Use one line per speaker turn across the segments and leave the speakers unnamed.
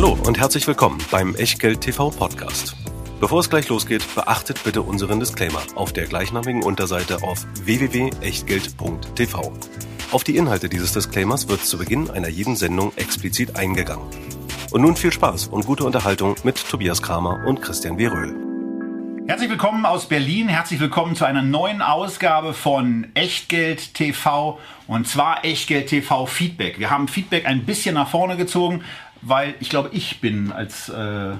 Hallo und herzlich willkommen beim Echtgeld TV Podcast. Bevor es gleich losgeht, beachtet bitte unseren Disclaimer auf der gleichnamigen Unterseite auf www.echtgeld.tv. Auf die Inhalte dieses Disclaimers wird zu Beginn einer jeden Sendung explizit eingegangen. Und nun viel Spaß und gute Unterhaltung mit Tobias Kramer und Christian W. Röhl.
Herzlich willkommen aus Berlin. Herzlich willkommen zu einer neuen Ausgabe von Echtgeld TV und zwar Echtgeld TV Feedback. Wir haben Feedback ein bisschen nach vorne gezogen, weil ich glaube, ich bin als äh,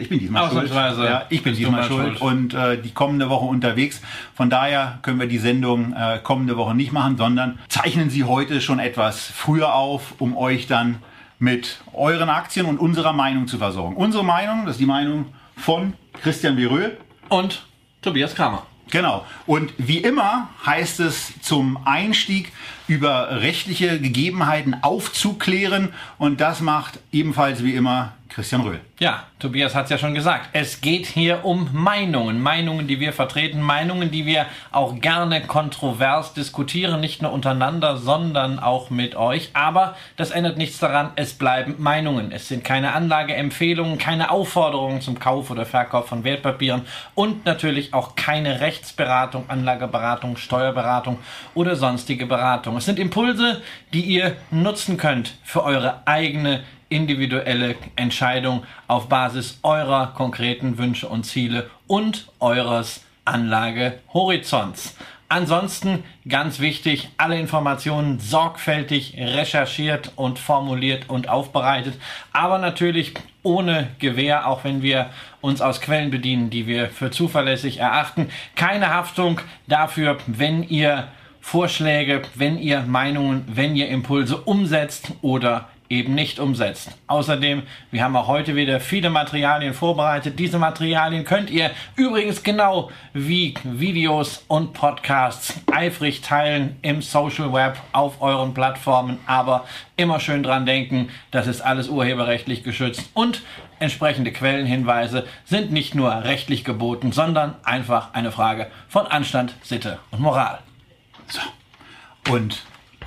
ich bin diesmal schuld. Ja, ich bin diesmal schuld, schuld. und äh, die kommende Woche unterwegs. Von daher können wir die Sendung äh, kommende Woche nicht machen, sondern zeichnen sie heute schon etwas früher auf, um euch dann mit euren Aktien und unserer Meinung zu versorgen. Unsere Meinung, das ist die Meinung von Christian Virö
und Tobias Kramer.
Genau. Und wie immer heißt es zum Einstieg über rechtliche Gegebenheiten aufzuklären und das macht ebenfalls wie immer Christian Röhl.
Ja, Tobias hat es ja schon gesagt. Es geht hier um Meinungen. Meinungen, die wir vertreten, Meinungen, die wir auch gerne kontrovers diskutieren, nicht nur untereinander, sondern auch mit euch. Aber das ändert nichts daran, es bleiben Meinungen. Es sind keine Anlageempfehlungen, keine Aufforderungen zum Kauf oder Verkauf von Wertpapieren und natürlich auch keine Rechtsberatung, Anlageberatung, Steuerberatung oder sonstige Beratung. Es sind Impulse, die ihr nutzen könnt für eure eigene individuelle Entscheidung auf Basis eurer konkreten Wünsche und Ziele und eures Anlagehorizonts. Ansonsten ganz wichtig, alle Informationen sorgfältig recherchiert und formuliert und aufbereitet, aber natürlich ohne Gewähr, auch wenn wir uns aus Quellen bedienen, die wir für zuverlässig erachten. Keine Haftung dafür, wenn ihr Vorschläge, wenn ihr Meinungen, wenn ihr Impulse umsetzt oder eben nicht umsetzt. Außerdem, wir haben auch heute wieder viele Materialien vorbereitet. Diese Materialien könnt ihr übrigens genau wie Videos und Podcasts eifrig teilen im Social Web auf euren Plattformen. Aber immer schön dran denken, das ist alles urheberrechtlich geschützt und entsprechende Quellenhinweise sind nicht nur rechtlich geboten, sondern einfach eine Frage von Anstand, Sitte und Moral.
So. Und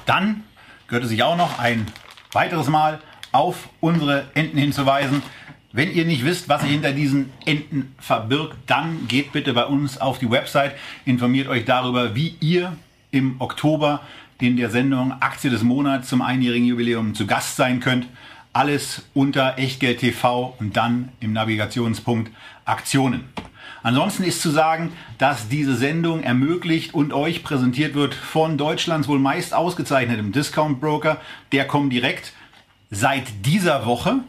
dann gehörte sich auch noch ein weiteres Mal auf unsere Enten hinzuweisen. Wenn ihr nicht wisst, was sich hinter diesen Enten verbirgt, dann geht bitte bei uns auf die Website, informiert euch darüber, wie ihr im Oktober in der Sendung Aktie des Monats zum einjährigen Jubiläum zu Gast sein könnt. Alles unter Echtgeld TV und dann im Navigationspunkt Aktionen. Ansonsten ist zu sagen, dass diese Sendung ermöglicht und euch präsentiert wird von Deutschlands wohl meist ausgezeichnetem Discount Broker, der kommt direkt seit dieser Woche,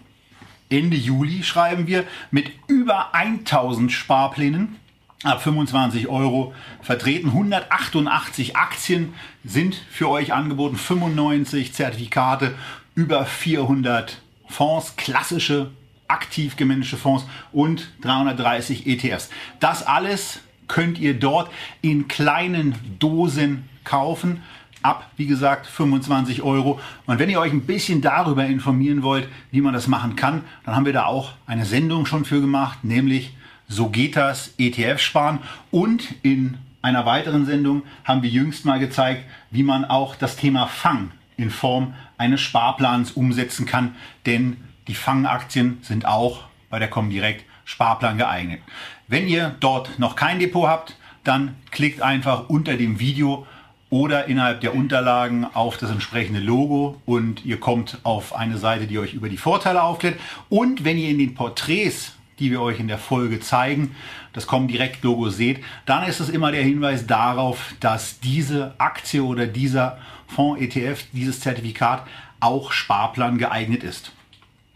Ende Juli schreiben wir, mit über 1000 Sparplänen. Ab 25 Euro vertreten. 188 Aktien sind für euch angeboten, 95 Zertifikate, über 400 Fonds, klassische aktiv gemanagte Fonds und 330 ETFs. Das alles könnt ihr dort in kleinen Dosen kaufen. Ab, wie gesagt, 25 Euro. Und wenn ihr euch ein bisschen darüber informieren wollt, wie man das machen kann, dann haben wir da auch eine Sendung schon für gemacht, nämlich So geht das ETF sparen. Und in einer weiteren Sendung haben wir jüngst mal gezeigt, wie man auch das Thema Fang in Form eines Sparplans umsetzen kann. Denn die Fangaktien sind auch bei der Comdirect Sparplan geeignet. Wenn ihr dort noch kein Depot habt, dann klickt einfach unter dem Video oder innerhalb der Unterlagen auf das entsprechende Logo und ihr kommt auf eine Seite, die euch über die Vorteile aufklärt. Und wenn ihr in den Porträts, die wir euch in der Folge zeigen, das Comdirect Logo seht, dann ist es immer der Hinweis darauf, dass diese Aktie oder dieser Fonds ETF, dieses Zertifikat auch Sparplan geeignet ist.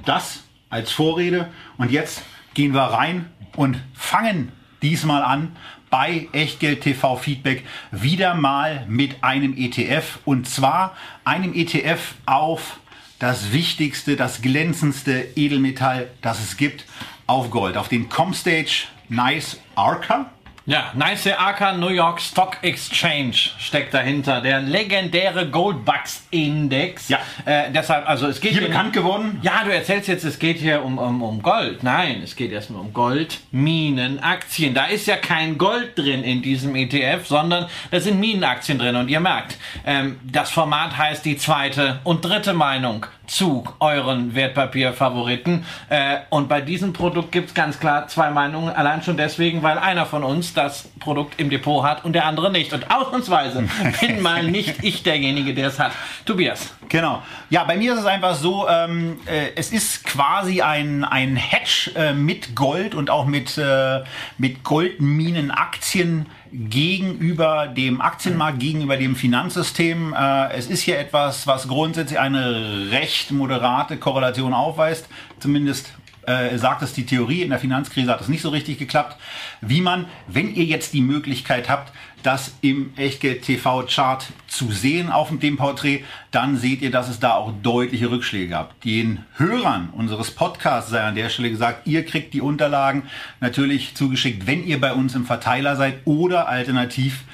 Das als Vorrede. Und jetzt gehen wir rein und fangen diesmal an bei Echtgeld TV Feedback wieder mal mit einem ETF. Und zwar einem ETF auf das wichtigste, das glänzendste Edelmetall, das es gibt, auf Gold. Auf den Comstage Nice Arca.
Ja, NYSE New York Stock Exchange steckt dahinter. Der legendäre Goldbucks Index.
Ja.
Äh, deshalb, also es geht
Hier
hier
bekannt geworden.
Ja, du erzählst jetzt, es geht hier um, um, um Gold. Nein, es geht erstmal um Goldminenaktien. Da ist ja kein Gold drin in diesem ETF, sondern da sind Minenaktien drin. Und ihr merkt, ähm, das Format heißt die zweite und dritte Meinung zu euren Wertpapierfavoriten. Äh, und bei diesem Produkt gibt's ganz klar zwei Meinungen. Allein schon deswegen, weil einer von uns das Produkt im Depot hat und der andere nicht. Und ausnahmsweise bin mal nicht ich derjenige, der es hat. Tobias.
Genau. Ja, bei mir ist es einfach so, ähm, äh, es ist quasi ein, ein Hedge äh, mit Gold und auch mit, äh, mit Goldminenaktien gegenüber dem Aktienmarkt, gegenüber dem Finanzsystem. Äh, es ist hier etwas, was grundsätzlich eine recht moderate Korrelation aufweist, zumindest äh, sagt es die Theorie, in der Finanzkrise hat es nicht so richtig geklappt, wie man, wenn ihr jetzt die Möglichkeit habt, das im Echtgeld-TV-Chart zu sehen auf dem Porträt, dann seht ihr, dass es da auch deutliche Rückschläge gab. Den Hörern unseres Podcasts sei an der Stelle gesagt, ihr kriegt die Unterlagen natürlich zugeschickt, wenn ihr bei uns im Verteiler seid oder alternativ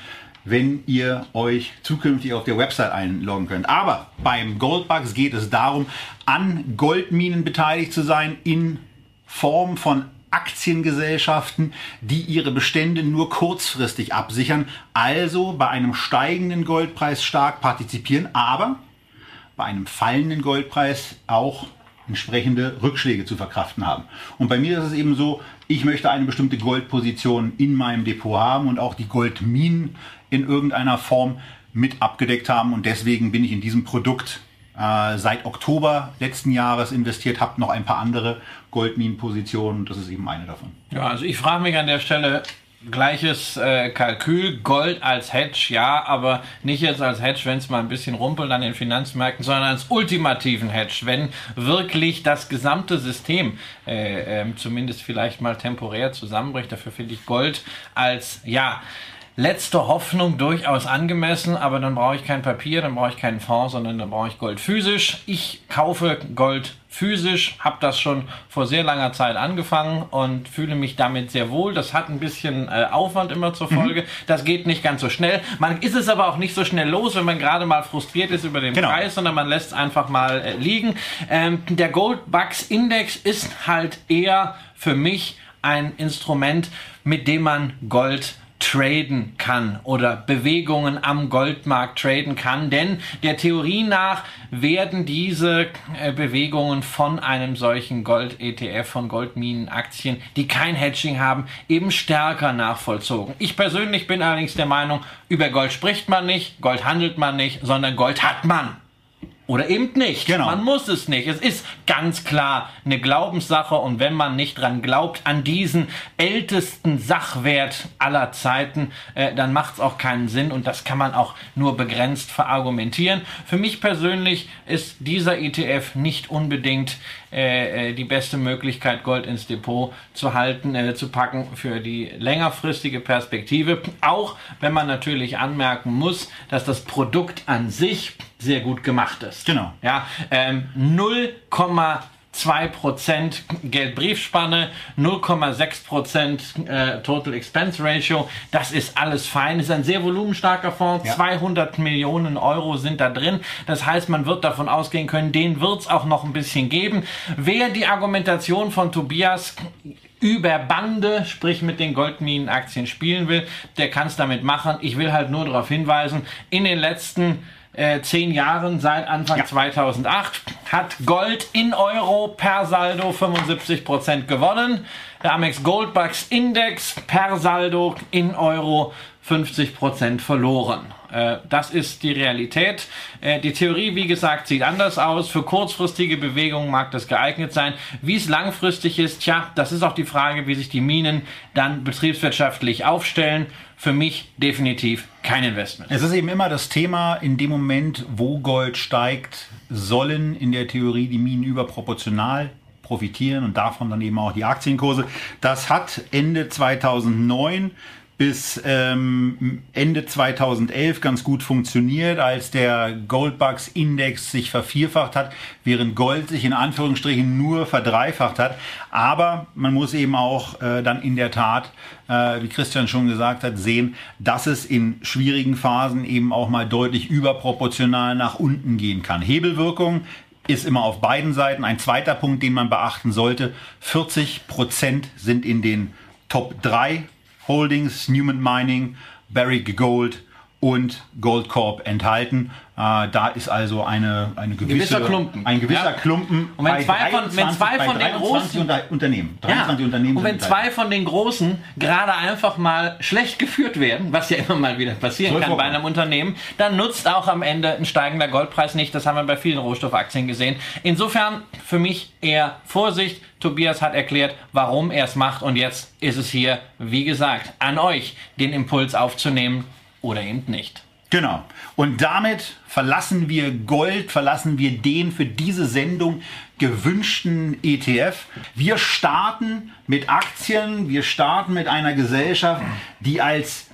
wenn ihr euch zukünftig auf der Website einloggen könnt. Aber beim Goldbugs geht es darum, an Goldminen beteiligt zu sein in Form von Aktiengesellschaften, die ihre Bestände nur kurzfristig absichern, also bei einem steigenden Goldpreis stark partizipieren, aber bei einem fallenden Goldpreis auch entsprechende Rückschläge zu verkraften haben. Und bei mir ist es eben so, ich möchte eine bestimmte Goldposition in meinem Depot haben und auch die Goldminen in irgendeiner Form mit abgedeckt haben. Und deswegen bin ich in diesem Produkt äh, seit Oktober letzten Jahres investiert, habe noch ein paar andere Goldminenpositionen. Das ist eben eine davon.
Ja, also ich frage mich an der Stelle, gleiches äh, Kalkül, Gold als Hedge, ja, aber nicht jetzt als Hedge, wenn es mal ein bisschen rumpelt an den Finanzmärkten, sondern als ultimativen Hedge, wenn wirklich das gesamte System äh, äh, zumindest vielleicht mal temporär zusammenbricht. Dafür finde ich Gold als, ja, letzte Hoffnung durchaus angemessen, aber dann brauche ich kein Papier, dann brauche ich keinen Fonds, sondern dann brauche ich Gold physisch. Ich kaufe Gold physisch, habe das schon vor sehr langer Zeit angefangen und fühle mich damit sehr wohl. Das hat ein bisschen äh, Aufwand immer zur Folge. Mhm. Das geht nicht ganz so schnell. Man ist es aber auch nicht so schnell los, wenn man gerade mal frustriert ist über den genau. Preis, sondern man lässt es einfach mal äh, liegen. Ähm, der Goldbucks Index ist halt eher für mich ein Instrument, mit dem man Gold traden kann oder Bewegungen am Goldmarkt traden kann. Denn der Theorie nach werden diese äh, Bewegungen von einem solchen Gold-ETF, von Goldminenaktien, die kein Hedging haben, eben stärker nachvollzogen. Ich persönlich bin allerdings der Meinung, über Gold spricht man nicht, Gold handelt man nicht, sondern Gold hat man. Oder eben nicht. Genau. Man muss es nicht. Es ist ganz klar eine Glaubenssache und wenn man nicht dran glaubt, an diesen ältesten Sachwert aller Zeiten, äh, dann macht es auch keinen Sinn und das kann man auch nur begrenzt verargumentieren. Für mich persönlich ist dieser ETF nicht unbedingt äh, äh, die beste Möglichkeit, Gold ins Depot zu halten, äh, zu packen für die längerfristige Perspektive. Auch wenn man natürlich anmerken muss, dass das Produkt an sich sehr gut gemacht ist.
Genau.
Ja, ähm, 0, 2% Geldbriefspanne, 0,6% äh, Total Expense Ratio. Das ist alles fein. Ist ein sehr volumenstarker Fonds. Ja. 200 Millionen Euro sind da drin. Das heißt, man wird davon ausgehen können, den wird es auch noch ein bisschen geben. Wer die Argumentation von Tobias über Bande, sprich mit den Goldminenaktien spielen will, der kann es damit machen. Ich will halt nur darauf hinweisen, in den letzten äh, zehn Jahren seit Anfang ja. 2008 hat Gold in Euro per Saldo 75% gewonnen. Der Amex Goldbucks Index per Saldo in Euro 50% verloren. Äh, das ist die Realität. Äh, die Theorie, wie gesagt, sieht anders aus. Für kurzfristige Bewegungen mag das geeignet sein. Wie es langfristig ist, tja, das ist auch die Frage, wie sich die Minen dann betriebswirtschaftlich aufstellen. Für mich definitiv kein Investment.
Es ist eben immer das Thema, in dem Moment, wo Gold steigt, sollen in der Theorie die Minen überproportional profitieren und davon dann eben auch die Aktienkurse. Das hat Ende 2009 bis ähm, Ende 2011 ganz gut funktioniert, als der Goldbugs Index sich vervierfacht hat, während Gold sich in Anführungsstrichen nur verdreifacht hat. Aber man muss eben auch äh, dann in der Tat, äh, wie Christian schon gesagt hat, sehen, dass es in schwierigen Phasen eben auch mal deutlich überproportional nach unten gehen kann. Hebelwirkung ist immer auf beiden Seiten. Ein zweiter Punkt, den man beachten sollte, 40 Prozent sind in den Top 3 Holdings, Newman Mining, Barrick Gold und Goldcorp enthalten. Äh, da ist also eine, eine gewisse,
Gewisser Klumpen.
ein gewisser
Ja.
Klumpen
Und wenn
bei
zwei von- wenn
23
zwei
bei
von den
23
großen-
Unter Unternehmen.
Ja,
23 Unternehmen
und wenn zwei von den Großen gerade einfach mal schlecht geführt werden, was ja immer mal wieder passieren kann bei
vorkommen.
einem Unternehmen, dann nutzt auch am Ende ein steigender Goldpreis nicht. Das haben wir bei vielen Rohstoffaktien gesehen. Insofern für mich eher Vorsicht. Tobias hat erklärt, warum er es macht und jetzt ist es hier, wie gesagt, an euch, den Impuls aufzunehmen oder eben nicht.
Genau. Und damit verlassen wir Gold, verlassen wir den für diese Sendung gewünschten ETF. Wir starten mit Aktien, wir starten mit einer Gesellschaft, die als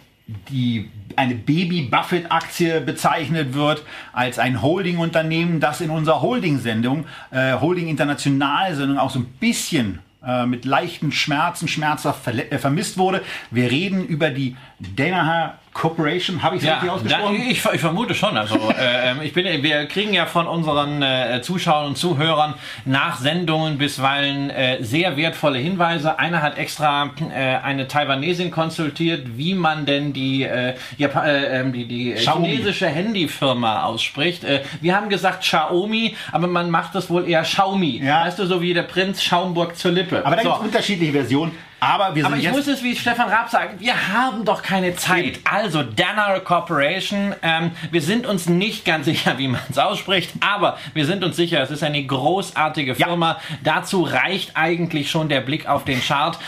die eine Baby Buffett Aktie bezeichnet wird als ein Holding Unternehmen, das in unserer Holding Sendung, äh, Holding International Sendung auch so ein bisschen äh, mit leichten Schmerzen, schmerzhaft verle- äh, vermisst wurde. Wir reden über die Danaher Corporation. Habe ich es richtig
Ja,
ausgesprochen?
da, ich, ich vermute schon. Also äh, ähm, ich bin, wir kriegen ja von unseren äh, Zuschauern und Zuhörern nach Sendungen bisweilen äh, sehr wertvolle Hinweise. Einer hat extra äh, eine Taiwanesin konsultiert, wie man denn die, äh, äh, ähm, die, die chinesische Handyfirma ausspricht. Wir haben gesagt Xiaomi, aber man macht das wohl eher Xiaomi.
Ja.
Weißt du, so wie der Prinz Schaumburg zur Lippe.
Aber da
so.
gibt es unterschiedliche Versionen. Aber wir sind
Aber ich
jetzt
muss es wie Stefan Raab sagen, wir haben doch keine Zeit. Also Danaher Corporation, ähm, wir sind uns nicht ganz sicher, wie man es ausspricht, aber wir sind uns sicher, es ist eine großartige
Ja.
Firma. Dazu reicht eigentlich schon der Blick auf den Chart.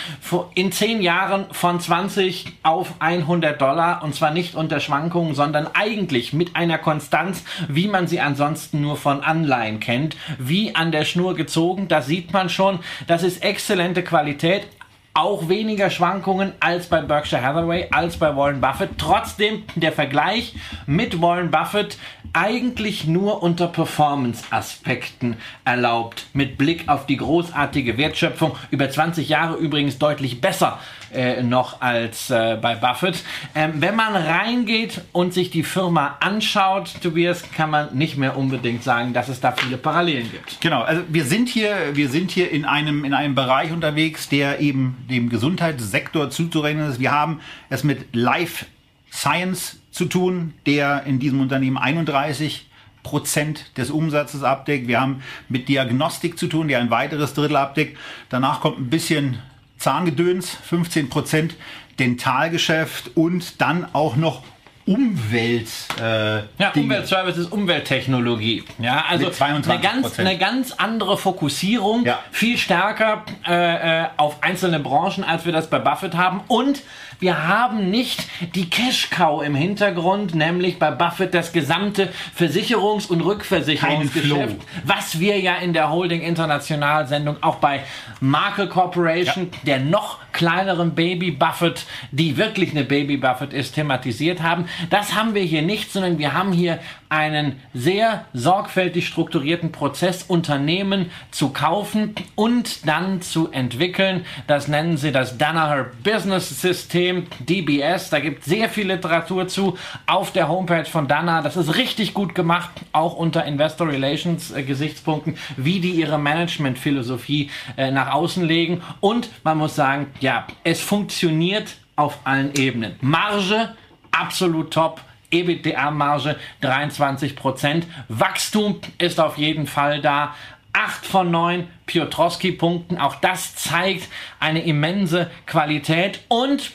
In zehn Jahren von 20 auf 100 Dollar und zwar nicht unter Schwankungen, sondern eigentlich mit einer Konstanz, wie man sie ansonsten nur von Anleihen kennt, wie an der Schnur gezogen. Da sieht man schon, das ist exzellente Qualität auch weniger Schwankungen als bei Berkshire Hathaway, als bei Warren Buffett. Trotzdem der Vergleich mit Warren Buffett eigentlich nur unter Performance-Aspekten erlaubt. Mit Blick auf die großartige Wertschöpfung. Über 20 Jahre übrigens deutlich besser äh, noch als äh, bei Buffett. Ähm, wenn man reingeht und sich die Firma anschaut, Tobias, kann man nicht mehr unbedingt sagen, dass es da viele Parallelen gibt.
Genau, also wir sind hier, wir sind hier in einem, in einem Bereich unterwegs, der eben dem Gesundheitssektor zuzurechnen ist. Wir haben es mit Life Science zu tun, der in diesem Unternehmen 31 Prozent des Umsatzes abdeckt. Wir haben mit Diagnostik zu tun, der ein weiteres Drittel abdeckt. Danach kommt ein bisschen Zahngedöns, 15 Prozent Dentalgeschäft und dann auch noch Umwelt. Äh,
Ja,
Dinge.
Umweltservices, Umwelttechnologie. Ja, also
Mit 22%.
eine ganz, eine ganz andere Fokussierung,
Ja.
viel stärker äh, äh, auf einzelne Branchen, als wir das bei Buffett haben. Und wir haben nicht die Cash-Cow im Hintergrund, nämlich bei Buffett das gesamte Versicherungs- und Rückversicherungsgeschäft, was wir ja in der Holding International Sendung auch bei Markel Corporation, der noch kleineren Baby Buffett, die wirklich eine Baby Buffett ist, thematisiert haben. Das haben wir hier nicht, sondern wir haben hier einen sehr sorgfältig strukturierten Prozess, Unternehmen zu kaufen und dann zu entwickeln. Das nennen sie das Danaher Business System, DBS. Da gibt es sehr viel Literatur zu auf der Homepage von Danaher. Das ist richtig gut gemacht, auch unter Investor Relations äh, Gesichtspunkten, wie die ihre Managementphilosophie äh, nach außen legen. Und man muss sagen, ja, es funktioniert auf allen Ebenen. Marge, absolut top. EBITDA-Marge 23 Prozent. Wachstum ist auf jeden Fall da. 8 von 9 Piotrowski-Punkten. Auch das zeigt eine immense Qualität und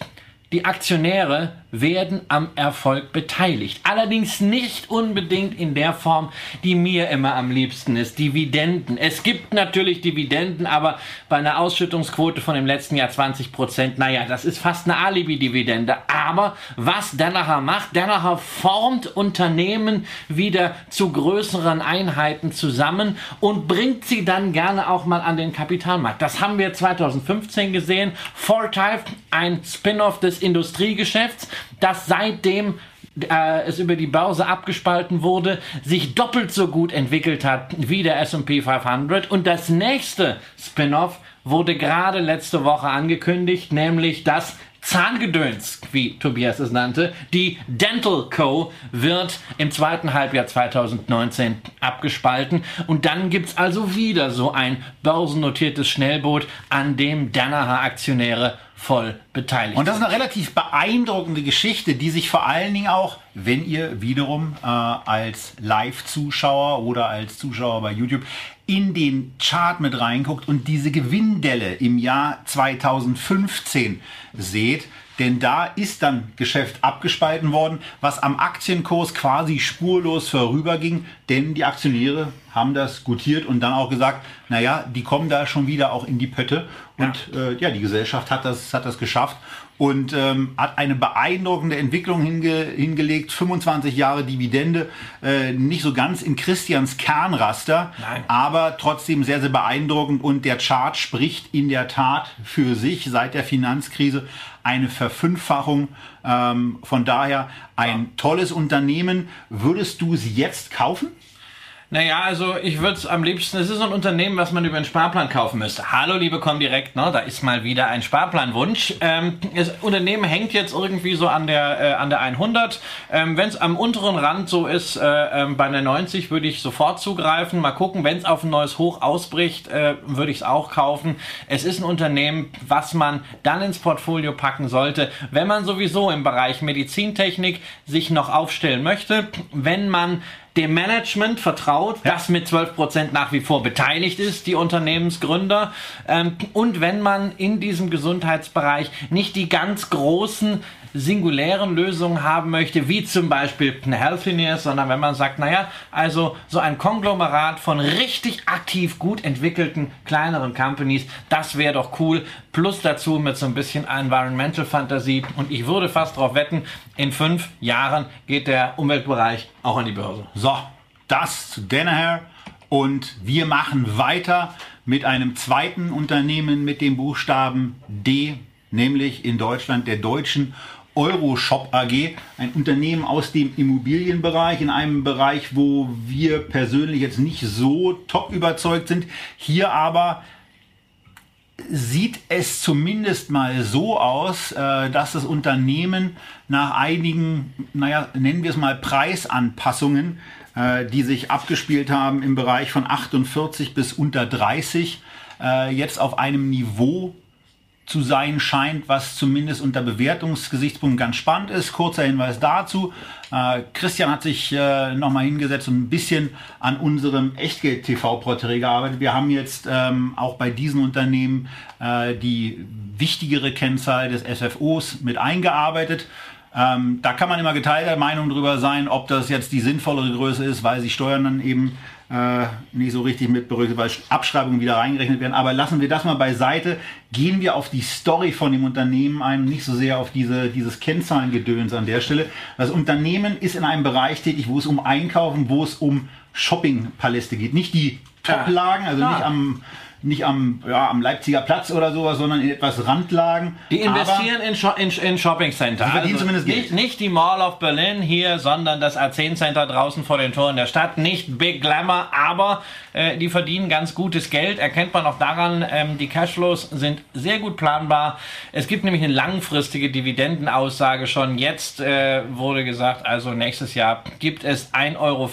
die Aktionäre werden am Erfolg beteiligt. Allerdings nicht unbedingt in der Form, die mir immer am liebsten ist, Dividenden. Es gibt natürlich Dividenden, aber bei einer Ausschüttungsquote von im letzten Jahr 20 Prozent, naja, das ist fast eine Alibi-Dividende. Aber was Danaher macht, Danaher formt Unternehmen wieder zu größeren Einheiten zusammen und bringt sie dann gerne auch mal an den Kapitalmarkt. Das haben wir 2015 gesehen. Fortive, ein Spin-off des Industriegeschäfts, das seitdem äh, es über die Börse abgespalten wurde, sich doppelt so gut entwickelt hat wie der S&P 500 und das nächste Spin-off wurde gerade letzte Woche angekündigt, nämlich das Zahngedöns, wie Tobias es nannte. Die Dental Co. wird im zweiten Halbjahr 2019 abgespalten. Und dann gibt es also wieder so ein börsennotiertes Schnellboot, an dem Danaher Aktionäre voll beteiligt
Und das ist eine relativ beeindruckende Geschichte, die sich vor allen Dingen auch, wenn ihr wiederum äh, als Live-Zuschauer oder als Zuschauer bei YouTube in den Chart mit reinguckt und diese Gewinndelle im Jahr 2015 seht, denn da ist dann Geschäft abgespalten worden, was am Aktienkurs quasi spurlos vorüberging, denn die Aktionäre haben das gutiert und dann auch gesagt, naja, die kommen da schon wieder auch in die Pötte. Und ja, äh, ja die Gesellschaft hat das, hat das geschafft und ähm, hat eine beeindruckende Entwicklung hinge hingelegt. 25 Jahre Dividende, äh, nicht so ganz in Christians Kernraster, Nein. aber trotzdem sehr, sehr beeindruckend. Und der Chart spricht in der Tat für sich seit der Finanzkrise eine Verfünffachung. Ähm, von daher ein tolles Unternehmen. Würdest du sie jetzt kaufen?
Naja, also ich würde es am liebsten, es ist ein Unternehmen, was man über einen Sparplan kaufen müsste. Hallo, liebe Comdirect, ne? da ist mal wieder ein Sparplanwunsch. Ähm, das Unternehmen hängt jetzt irgendwie so an der, äh, an der 100. Ähm, wenn es am unteren Rand so ist, äh, äh, bei der 90 würde ich sofort zugreifen. Mal gucken, wenn es auf ein neues Hoch ausbricht, äh, würde ich es auch kaufen. Es ist ein Unternehmen, was man dann ins Portfolio packen sollte, wenn man sowieso im Bereich Medizintechnik sich noch aufstellen möchte, wenn man dem Management vertraut, ja. das mit 12% nach wie vor beteiligt ist, die Unternehmensgründer. Ähm, und wenn man in diesem Gesundheitsbereich nicht die ganz großen singulären Lösungen haben möchte, wie zum Beispiel eine Healthineers, sondern wenn man sagt, naja, also so ein Konglomerat von richtig aktiv gut entwickelten kleineren Companies, das wäre doch cool. Plus dazu mit so ein bisschen Environmental Fantasie. Und ich würde fast darauf wetten, in fünf Jahren geht der Umweltbereich auch an die Börse.
So, das zu Danaher. Und wir machen weiter mit einem zweiten Unternehmen mit dem Buchstaben D, nämlich in Deutschland der Deutschen Euroshop AG, ein Unternehmen aus dem Immobilienbereich, in einem Bereich, wo wir persönlich jetzt nicht so top überzeugt sind. Hier aber sieht es zumindest mal so aus, äh, dass das Unternehmen nach einigen, naja, nennen wir es mal Preisanpassungen, äh, die sich abgespielt haben im Bereich von 48 bis unter 30, äh, jetzt auf einem Niveau zu sein scheint, was zumindest unter Bewertungsgesichtspunkten ganz spannend ist. Kurzer Hinweis dazu. Äh, Christian hat sich äh, nochmal hingesetzt und ein bisschen an unserem Echtgeld-TV-Porträt gearbeitet. Wir haben jetzt ähm, auch bei diesen Unternehmen äh, die wichtigere Kennzahl des SFOs mit eingearbeitet. Ähm, da kann man immer geteilter Meinung drüber sein, ob das jetzt die sinnvollere Größe ist, weil sie Steuern dann eben äh, nicht so richtig mit berücksichtigt, weil Abschreibungen wieder reingerechnet werden. Aber lassen wir das mal beiseite. Gehen wir auf die Story von dem Unternehmen ein, nicht so sehr auf diese, dieses Kennzahlengedöns an der Stelle. Das Unternehmen ist in einem Bereich tätig, wo es um Einkaufen, wo es um Shoppingpaläste geht. Nicht die Top-Lagen, also ja. nicht am nicht am, ja, am Leipziger Platz oder sowas, sondern in etwas Randlagen.
Die investieren in, Sho in, in Shopping Center. Die
verdienen also zumindest
nicht, nicht die Mall of Berlin hier, sondern das A10 Center draußen vor den Toren der Stadt. Nicht Big Glamour, aber äh, die verdienen ganz gutes Geld. Erkennt man auch daran, ähm, die Cashflows sind sehr gut planbar. Es gibt nämlich eine langfristige Dividendenaussage schon. Jetzt äh, wurde gesagt, also nächstes Jahr gibt es 1,50 Euro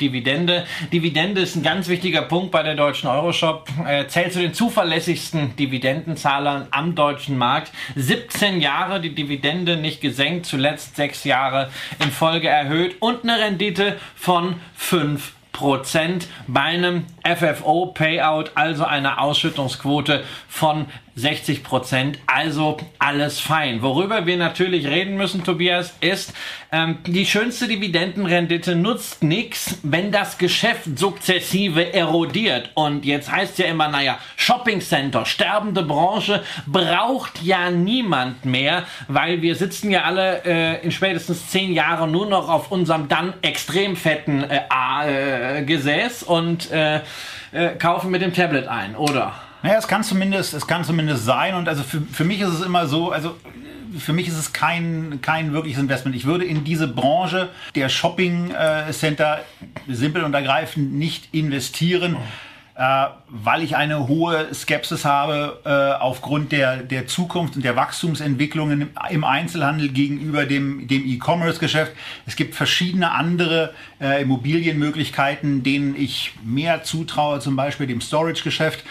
Dividende. Dividende ist ein ganz wichtiger Punkt bei der deutschen Euroshop. Äh, zählt zu den zuverlässigsten Dividendenzahlern am deutschen Markt. 17 Jahre die Dividende nicht gesenkt, zuletzt sechs Jahre in Folge erhöht und eine Rendite von 5 Prozent bei einem FFO-Payout, also eine Ausschüttungsquote von 60 Prozent, also alles fein. Worüber wir natürlich reden müssen, Tobias, ist, ähm, die schönste Dividendenrendite nutzt nichts, wenn das Geschäft sukzessive erodiert. Und jetzt heißt ja immer, naja, Shopping Center, sterbende Branche, braucht ja niemand mehr, weil wir sitzen ja alle äh, in spätestens zehn Jahren nur noch auf unserem dann extrem fetten äh, äh, Gesäß und äh, äh, kaufen mit dem Tablet ein, oder?
Naja, es kann zumindest, es kann zumindest sein. Und also für, für mich ist es immer so, also für mich ist es kein, kein wirkliches Investment. Ich würde in diese Branche der Shopping äh, Center simpel und ergreifend nicht investieren. Äh, weil ich eine hohe Skepsis habe äh, aufgrund der, der Zukunft und der Wachstumsentwicklungen im, Einzelhandel gegenüber dem, dem E-Commerce-Geschäft. Es gibt verschiedene andere äh, Immobilienmöglichkeiten, denen ich mehr zutraue, zum Beispiel dem Storage-Geschäft.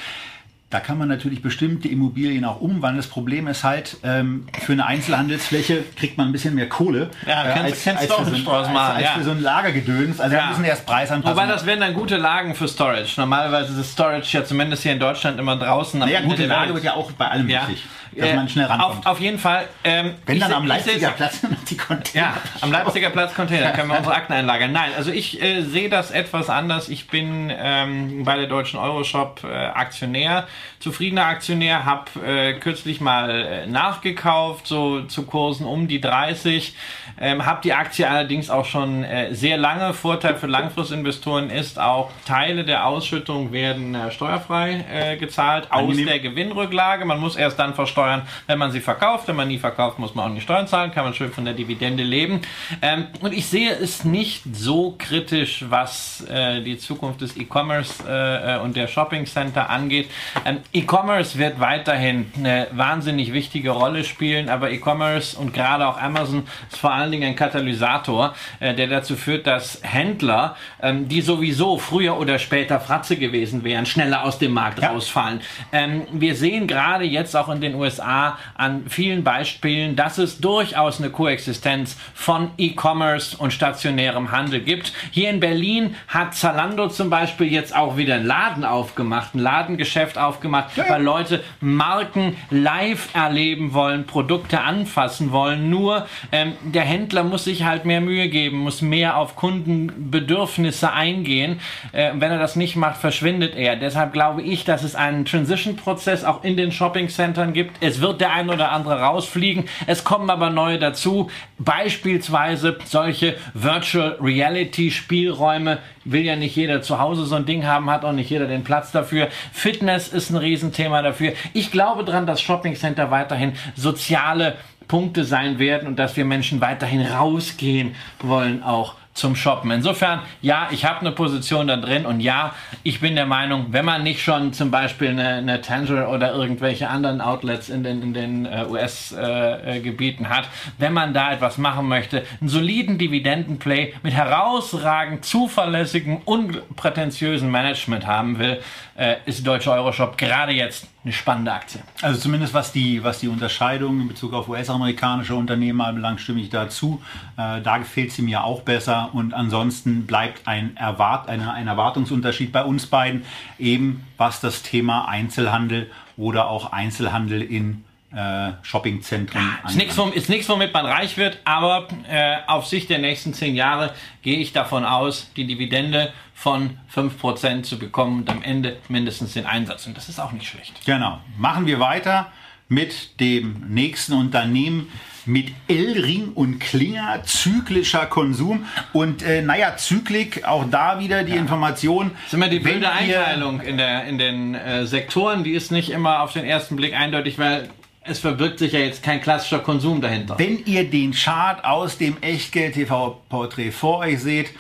Da kann man natürlich bestimmte Immobilien auch umwandeln. Das Problem ist halt, ähm, für eine Einzelhandelsfläche kriegt man ein bisschen mehr Kohle.
Ja, äh, als, als, als, für so ein, als, als
ja. für so ein Lagergedöns. Also ja. wir müssen erst Preis anpassen.
Wobei das wären dann gute Lagen für Storage. Normalerweise ist Storage ja zumindest hier in Deutschland immer draußen.
Naja, gute Lage wird ja auch bei allem ja. wichtig
dass äh, man schnell rankommt. Auf, auf jeden Fall. Ähm,
Wenn dann am Leipziger Platz
die Container. Ja, am Leipziger Platz Container können wir unsere Akten einlagern. Nein, also ich äh, sehe das etwas anders. Ich bin ähm, bei der deutschen Euroshop äh, Aktionär, zufriedener Aktionär, habe äh, kürzlich mal äh, nachgekauft, so zu Kursen um die 30. Ähm, habe die Aktie allerdings auch schon äh, sehr lange. Vorteil für Langfristinvestoren ist auch, Teile der Ausschüttung werden steuerfrei gezahlt aus der Gewinnrücklage. Man muss erst dann versteuern wenn man sie verkauft. Wenn man nie verkauft, muss man auch nicht Steuern zahlen, kann man schön von der Dividende leben. Ähm, und ich sehe es nicht so kritisch, was äh, die Zukunft des E-Commerce äh, und der Shopping Center angeht. Ähm, E-Commerce wird weiterhin eine wahnsinnig wichtige Rolle spielen, aber E-Commerce und gerade auch Amazon ist vor allen Dingen ein Katalysator, äh, der dazu führt, dass Händler, ähm, die sowieso früher oder später Fratze gewesen wären, schneller aus dem Markt ja. rausfallen. Ähm, wir sehen gerade jetzt auch in den USA, USA an vielen Beispielen, dass es durchaus eine Koexistenz von E-Commerce und stationärem Handel gibt. Hier in Berlin hat Zalando zum Beispiel jetzt auch wieder einen Laden aufgemacht, ein Ladengeschäft aufgemacht, ja. weil Leute Marken live erleben wollen, Produkte anfassen wollen. Nur ähm, der Händler muss sich halt mehr Mühe geben, muss mehr auf Kundenbedürfnisse eingehen. Äh, wenn er das nicht macht, verschwindet er. Deshalb glaube ich, dass es einen Transition-Prozess auch in den Shopping-Centern gibt es wird der ein oder andere rausfliegen. Es kommen aber neue dazu. Beispielsweise solche Virtual Reality Spielräume. Will ja nicht jeder zu Hause so ein Ding haben, hat auch nicht jeder den Platz dafür. Fitness ist ein Riesenthema dafür. Ich glaube daran, dass Shopping Center weiterhin soziale Punkte sein werden und dass wir Menschen weiterhin rausgehen wollen auch zum Shoppen. Insofern, ja, ich habe eine Position da drin und ja, ich bin der Meinung, wenn man nicht schon zum Beispiel eine, eine Tanger oder irgendwelche anderen Outlets in den, in den äh, US-Gebieten äh, hat, wenn man da etwas machen möchte, einen soliden Dividendenplay mit herausragend zuverlässigem, unprätentiösen Management haben will, äh, ist deutsche Euroshop gerade jetzt eine spannende Aktie.
Also zumindest was die, was die Unterscheidung in Bezug auf US-amerikanische Unternehmen anbelangt, stimme ich dazu. Äh, da gefällt sie mir auch besser und ansonsten bleibt ein, Erwart, eine, ein Erwartungsunterschied bei uns beiden, eben was das Thema Einzelhandel oder auch Einzelhandel in äh, Shoppingzentren.
Ist nichts, ist nichts, womit man reich wird, aber äh, auf Sicht der nächsten zehn Jahre gehe ich davon aus, die Dividende von 5% zu bekommen und am Ende mindestens den Einsatz. Und das ist auch nicht schlecht.
Genau. Machen wir weiter mit dem nächsten Unternehmen mit Elring und Klinger, zyklischer Konsum. Und äh, naja, Zyklik, auch da wieder die ja. Information.
Das ist immer die wilde Einteilung in, der, in den äh, Sektoren, die ist nicht immer auf den ersten Blick eindeutig, weil es verbirgt sich ja jetzt kein klassischer Konsum dahinter.
Wenn ihr den Chart aus dem Echtgeld-TV-Porträt vor euch seht,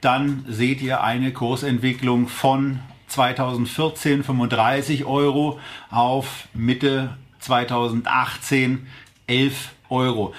dann seht ihr eine Kursentwicklung von 2014 35 Euro auf Mitte 2018 11 Euro.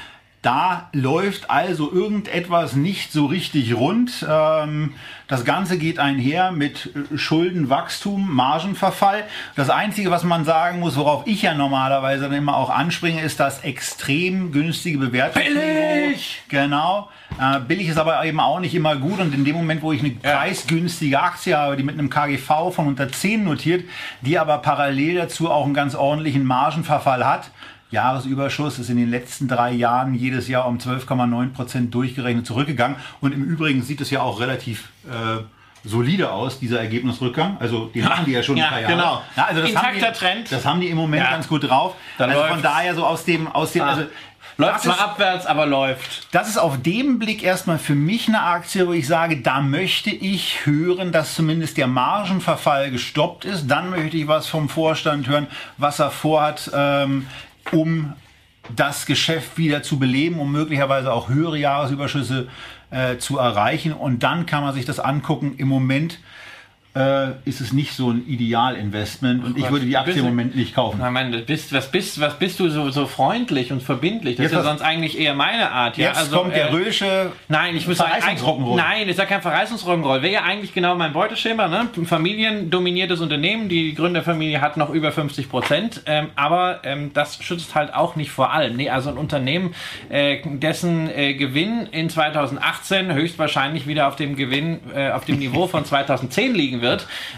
Da läuft also irgendetwas nicht so richtig rund. Ähm, das Ganze geht einher mit Schuldenwachstum, Margenverfall. Das Einzige, was man sagen muss, worauf ich ja normalerweise dann immer auch anspringe, ist das extrem günstige Bewertungsniveau.
Billig!
Genau. Äh, billig ist aber eben auch nicht immer gut und in dem Moment, wo ich eine preisgünstige Aktie habe, die mit einem KGV von unter 10 notiert, die aber parallel dazu auch einen ganz ordentlichen Margenverfall hat, Jahresüberschuss ist in den letzten drei Jahren jedes Jahr um 12,9 Prozent durchgerechnet zurückgegangen. Und im Übrigen sieht es ja auch relativ äh, solide aus, dieser Ergebnisrückgang. Also den machen die ja schon
Ja,
ein paar Jahre.
genau.
Ja, also das haben,
Intakter
die,
Trend.
das haben die im Moment
Ja.
ganz gut drauf.
Dann
also von
läuft's.
daher so aus dem, aus dem,
Ah.
also
Läuft zwar abwärts, aber läuft.
das ist auf dem Blick erstmal für mich eine Aktie, wo ich sage, da möchte ich hören, dass zumindest der Margenverfall gestoppt ist. Dann möchte ich was vom Vorstand hören, was er vorhat, ähm, um das Geschäft wieder zu beleben, um möglicherweise auch höhere Jahresüberschüsse äh, zu erreichen. Und dann kann man sich das angucken. Im Moment äh, ist es nicht so ein Idealinvestment und ich würde die Aktie im Moment nicht kaufen.
Mann, du bist, was bist, was bist du so, so freundlich und verbindlich? Das
Jetzt
ist ja sonst eigentlich eher meine Art. Ja?
Jetzt
also,
kommt der
äh,
rösche
Nein, ich muss sagen, Nein, ist ja kein Verreißungsrock'n'Roll. Wäre ja eigentlich genau mein Beuteschema. Ne? Ein familiendominiertes Unternehmen. Die Gründerfamilie hat noch über 50 Prozent. Ähm, aber ähm, das schützt halt auch nicht vor allem. Nee, also ein Unternehmen, äh, dessen äh, Gewinn in 2018 höchstwahrscheinlich wieder auf dem Gewinn, äh, auf dem Niveau von 2010 liegen wird,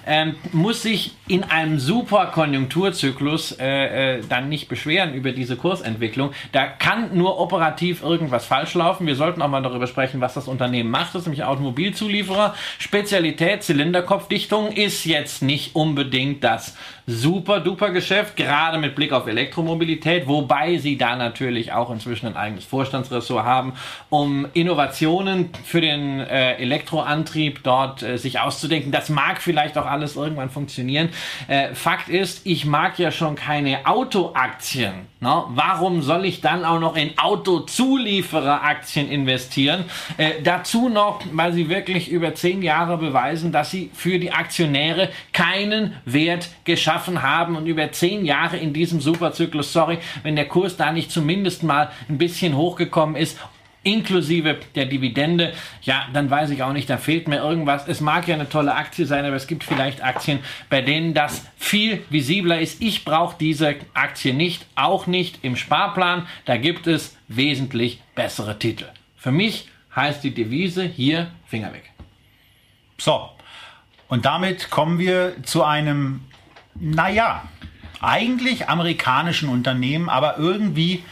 ähm, muss sich in einem super Konjunkturzyklus äh, äh, dann nicht beschweren über diese Kursentwicklung. Da kann nur operativ irgendwas falsch laufen. Wir sollten auch mal darüber sprechen, was das Unternehmen macht. Das ist nämlich Automobilzulieferer. Spezialität Zylinderkopfdichtung ist jetzt nicht unbedingt das super duper Geschäft, gerade mit Blick auf Elektromobilität, wobei sie da natürlich auch inzwischen ein eigenes Vorstandsressort haben, um Innovationen für den äh, Elektroantrieb dort äh, sich auszudenken. Das mag vielleicht auch alles irgendwann funktionieren. Äh, Fakt ist, ich mag ja schon keine Autoaktien. Ne? Warum soll ich dann auch noch in Autozuliefereraktien investieren? Äh, dazu noch, weil sie wirklich über zehn Jahre beweisen, dass sie für die Aktionäre keinen Wert geschaffen haben und über zehn Jahre in diesem Superzyklus, sorry, wenn der Kurs da nicht zumindest mal ein bisschen hochgekommen ist, inklusive der Dividende, ja, dann weiß ich auch nicht, da fehlt mir irgendwas. Es mag ja eine tolle Aktie sein, aber es gibt vielleicht Aktien, bei denen das viel visibler ist. Ich brauche diese Aktie nicht, auch nicht im Sparplan. Da gibt es wesentlich bessere Titel. Für mich heißt die Devise hier Finger weg.
So, und damit kommen wir zu einem, naja, eigentlich amerikanischen Unternehmen, aber irgendwie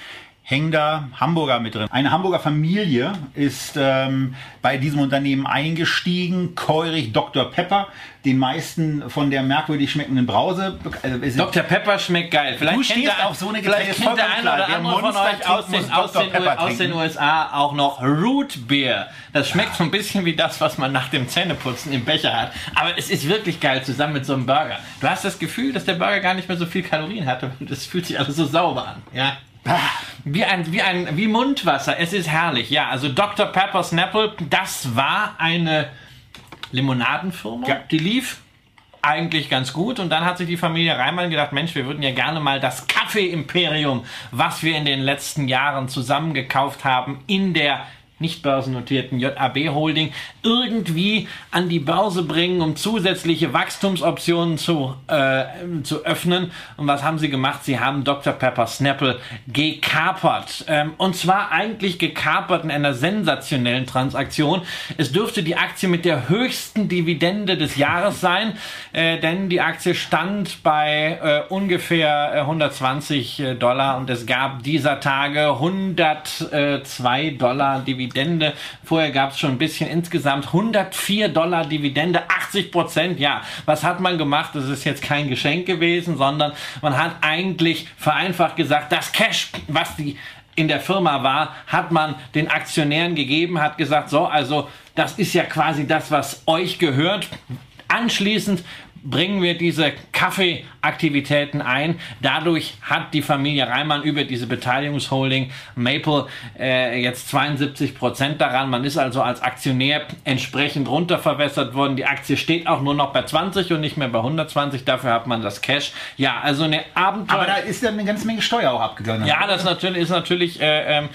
hängen da Hamburger mit drin. Eine Hamburger Familie ist ähm, bei diesem Unternehmen eingestiegen, Keurig Dr. Pepper, den meisten von der merkwürdig schmeckenden Brause. Also,
Dr. Pepper schmeckt geil. Vielleicht
Du stehst
der-
auf so eine
Vielleicht
Getränke,
kennt der eine oder
Wer
andere von
Monster
euch aus den, aus, den, aus den. USA auch noch Root Beer. Das schmeckt so ein bisschen wie das, was man nach dem Zähneputzen im Becher hat. Aber es ist wirklich geil zusammen mit so einem Burger. Du hast das Gefühl, dass der Burger gar nicht mehr so viel Kalorien hat. und Das fühlt sich alles so sauber an. Ja. Wie ein, wie ein, wie Mundwasser. Es ist herrlich. Ja, also Dr. Pepper Snapple, das war eine Limonadenfirma.
Ja.
Die lief eigentlich ganz gut und dann hat sich die Familie Reimann gedacht, Mensch, wir würden ja gerne mal das Kaffee-Imperium, was wir in den letzten Jahren zusammengekauft haben, in der nicht börsennotierten JAB Holding irgendwie an die Börse bringen, um zusätzliche Wachstumsoptionen zu, äh, zu öffnen. Und was haben sie gemacht? Sie haben Dr. Pepper Snapple gekapert. Ähm, und zwar eigentlich gekapert in einer sensationellen Transaktion. Es dürfte die Aktie mit der höchsten Dividende des Jahres sein, äh, denn die Aktie stand bei äh, ungefähr äh, 120 Dollar und es gab dieser Tage 102 Dollar Dividende. Vorher gab es schon ein bisschen insgesamt 104 Dollar Dividende, 80 Prozent. Ja, was hat man gemacht? Das ist jetzt kein Geschenk gewesen, sondern man hat eigentlich vereinfacht gesagt, das Cash, was die in der Firma war, hat man den Aktionären gegeben, hat gesagt, so, also das ist ja quasi das, was euch gehört. Anschließend bringen wir diese Kaffeeaktivitäten ein. Dadurch hat die Familie Reimann über diese Beteiligungsholding Maple äh, jetzt 72 Prozent daran. Man ist also als Aktionär entsprechend runterverwässert worden. Die Aktie steht auch nur noch bei 20 und nicht mehr bei 120. Dafür hat man das Cash. Ja, also eine Abenteuer.
Aber da ist ja eine ganze Menge Steuer auch abgegangen.
Ja, das natürlich, ist natürlich äh, ähm,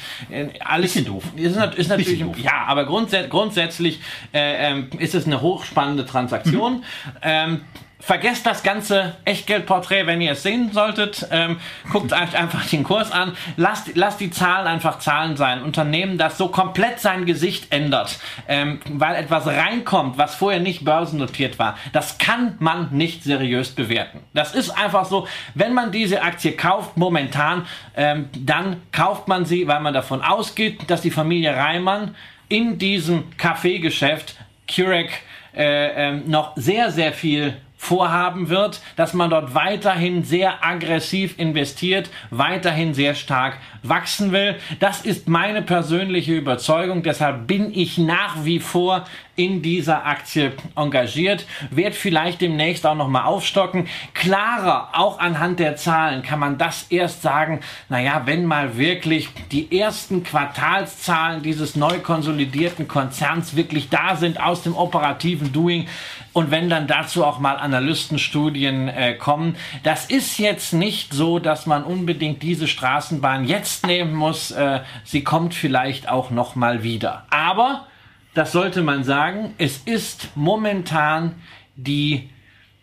alles
Bisschen doof.
Ist, nat- ist natürlich
Bisschen doof.
ja, aber grundsä grundsätzlich äh, ähm, ist es eine hochspannende Transaktion.
Mhm.
Ähm, Vergesst das ganze Echtgeldporträt, wenn ihr es sehen solltet. Ähm, guckt euch einfach den Kurs an. Lasst, lasst die Zahlen einfach Zahlen sein. Unternehmen, das so komplett sein Gesicht ändert, ähm, weil etwas reinkommt, was vorher nicht börsennotiert war, das kann man nicht seriös bewerten. Das ist einfach so, wenn man diese Aktie kauft, momentan, ähm, dann kauft man sie, weil man davon ausgeht, dass die Familie Reimann in diesem Kaffeegeschäft Curec äh, ähm, noch sehr, sehr viel vorhaben wird, dass man dort weiterhin sehr aggressiv investiert, weiterhin sehr stark wachsen will. Das ist meine persönliche Überzeugung. Deshalb bin ich nach wie vor in dieser Aktie engagiert, wird vielleicht demnächst auch nochmal aufstocken. Klarer, auch anhand der Zahlen, kann man das erst sagen, naja, wenn mal wirklich die ersten Quartalszahlen dieses neu konsolidierten Konzerns wirklich da sind aus dem operativen Doing und wenn dann dazu auch mal Analystenstudien äh, kommen. Das ist jetzt nicht so, dass man unbedingt diese Straßenbahn jetzt nehmen muss. Äh, sie kommt vielleicht auch noch mal wieder. Aber das sollte man sagen, es ist momentan die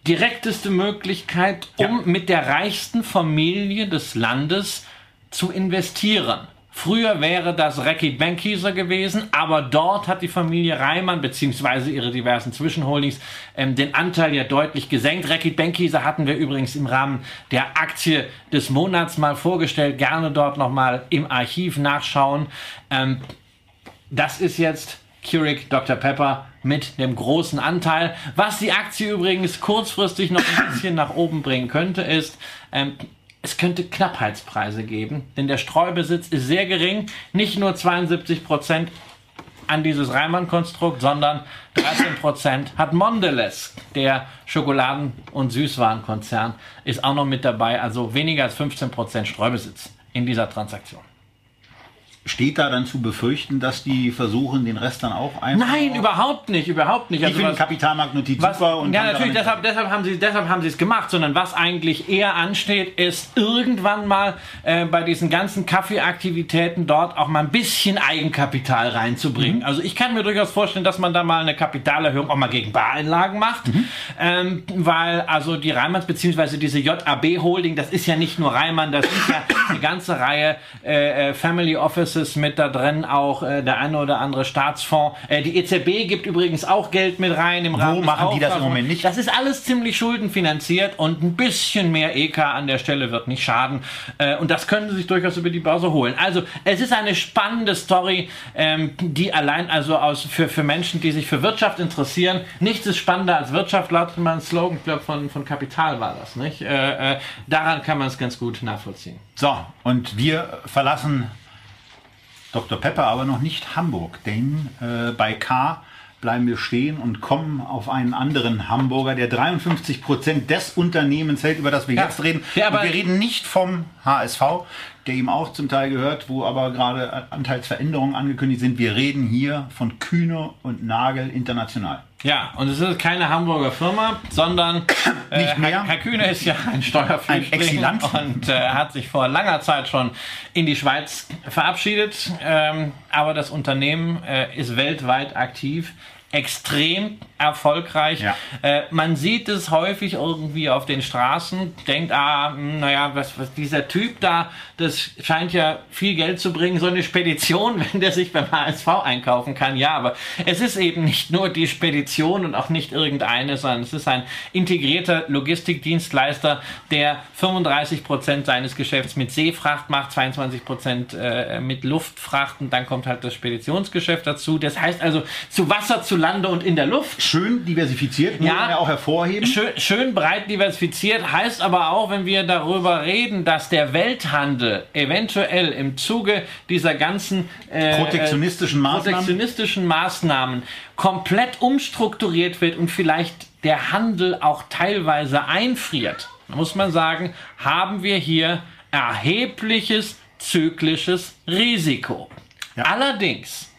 direkteste Möglichkeit, um mit der reichsten Familie des Landes zu investieren. Früher wäre das Reckitt Benckiser gewesen, aber dort hat die Familie Reimann beziehungsweise ihre diversen Zwischenholdings ähm, den Anteil ja deutlich gesenkt. Reckitt Benckiser hatten wir übrigens im Rahmen der Aktie des Monats mal vorgestellt. Gerne dort nochmal im Archiv nachschauen. Ähm, das ist jetzt Keurig Dr. Pepper mit dem großen Anteil. Was die Aktie übrigens kurzfristig noch ein bisschen nach oben bringen könnte, ist, ähm, es könnte Knappheitspreise geben, denn der Streubesitz ist sehr gering. Nicht nur 72 Prozent an dieses Reimann-Konstrukt, sondern 13 Prozent hat Mondelez, der Schokoladen- und Süßwarenkonzern, ist auch noch mit dabei. Also weniger als 15 Prozent Streubesitz in dieser Transaktion.
Steht da dann zu befürchten, dass die versuchen, den Rest dann auch einfach...
Nein, überhaupt nicht, überhaupt nicht.
Ich
Also
finde
was-
Kapitalmarktnotiz
Was,
super. Und
ja, natürlich, deshalb, deshalb, haben sie, deshalb haben sie es gemacht, sondern was eigentlich eher ansteht, ist irgendwann mal äh, bei diesen ganzen Kaffeeaktivitäten dort auch mal ein bisschen Eigenkapital reinzubringen. Also ich kann mir durchaus vorstellen, dass man da mal eine Kapitalerhöhung auch mal gegen Bareinlagen macht, ähm, weil also die Reimanns beziehungsweise diese JAB Holding, das ist ja nicht nur Reimann, das ist ja eine ganze Reihe äh, äh, Family Offices mit da drin, auch äh, der eine oder andere Staatsfonds. Äh, die EZB gibt übrigens auch Geld mit rein im Rahmen des
machen die das im Moment nicht?
Das ist alles ziemlich schuldenfinanziert und ein bisschen mehr EK an der Stelle wird nicht schaden. Äh, und das können sie sich durchaus über die Börse holen. Also es ist eine spannende Story, ähm, die allein also aus für, für Menschen, die sich für Wirtschaft interessieren, nichts ist spannender als Wirtschaft, lautet mein Slogan, ich glaube von, von Kapital war das, nicht? Äh, äh, daran kann man es ganz gut nachvollziehen.
So, und wir verlassen Dr. Pepper aber noch nicht Hamburg, denn äh, bei K bleiben wir stehen und kommen auf einen anderen Hamburger, der 53 Prozent des Unternehmens hält, über das wir
Ja.
jetzt reden.
Ja,
wir reden nicht vom HSV, der ihm auch zum Teil gehört, wo aber gerade Anteilsveränderungen angekündigt sind. Wir reden hier von Kühne und Nagel international.
Ja, und es ist keine Hamburger Firma, sondern äh,
Nicht mehr?
Herr, Herr Kühne ist ja ein Steuerflüchtling
Ein
und äh, hat sich vor langer Zeit schon in die Schweiz verabschiedet. Ähm, aber das Unternehmen äh, ist weltweit aktiv. Extrem erfolgreich.
Ja.
Äh, man sieht es häufig irgendwie auf den Straßen, denkt, ah, hm, naja, was, was dieser Typ da, das scheint ja viel Geld zu bringen, so eine Spedition, wenn der sich beim HSV einkaufen kann. Ja, aber es ist eben nicht nur die Spedition und auch nicht irgendeine, sondern es ist ein integrierter Logistikdienstleister, der 35 Prozent seines Geschäfts mit Seefracht macht, 22 Prozent äh, mit Luftfracht und dann kommt halt das Speditionsgeschäft dazu. Das heißt also zu Wasser, zu Lande und in der Luft.
Schön diversifiziert, muss
Ja.
man ja auch hervorheben.
Schön, schön breit diversifiziert heißt aber auch, wenn wir darüber reden, dass der Welthandel eventuell im Zuge dieser ganzen äh,
Protektionistischen Maßnahmen.
protektionistischen Maßnahmen komplett umstrukturiert wird und vielleicht der Handel auch teilweise einfriert, muss man sagen, haben wir hier erhebliches zyklisches Risiko. Ja. Allerdings,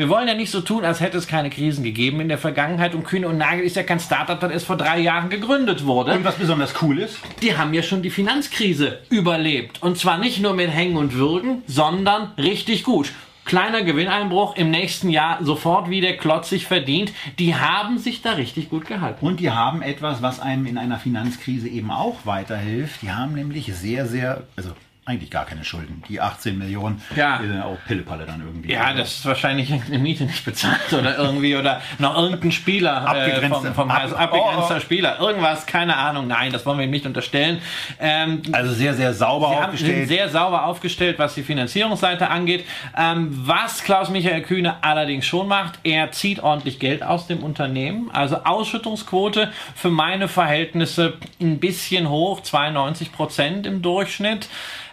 wir wollen ja nicht so tun, als hätte es keine Krisen gegeben in der Vergangenheit. Und Kühne und Nagel ist ja kein Startup, das erst vor drei Jahren gegründet wurde.
Und was besonders cool ist?
Die haben ja schon die Finanzkrise überlebt. Und zwar nicht nur mit Hängen und Würgen, sondern richtig gut kleiner Gewinneinbruch im nächsten Jahr sofort wieder klotzig verdient. Die haben sich da richtig gut gehalten.
Und die haben etwas, was einem in einer Finanzkrise eben auch weiterhilft. Die haben nämlich sehr, sehr, also eigentlich gar keine Schulden. Die 18 Millionen
ja.
sind auch Pillepalle dann irgendwie.
Ja, das ist wahrscheinlich eine Miete nicht bezahlt oder irgendwie oder noch irgendein Spieler
äh, vom, vom
ab, abbegrenzter oh, oh. Spieler. Irgendwas, keine Ahnung. Nein, das wollen wir ihm nicht unterstellen.
Ähm, also sehr, sehr sauber
sie
aufgestellt.
Haben, sehr sauber aufgestellt, was die Finanzierungsseite angeht. Ähm, was Klaus-Michael Kühne allerdings schon macht, er zieht ordentlich Geld aus dem Unternehmen. Also Ausschüttungsquote für meine Verhältnisse ein bisschen hoch, 92 Prozent im Durchschnitt.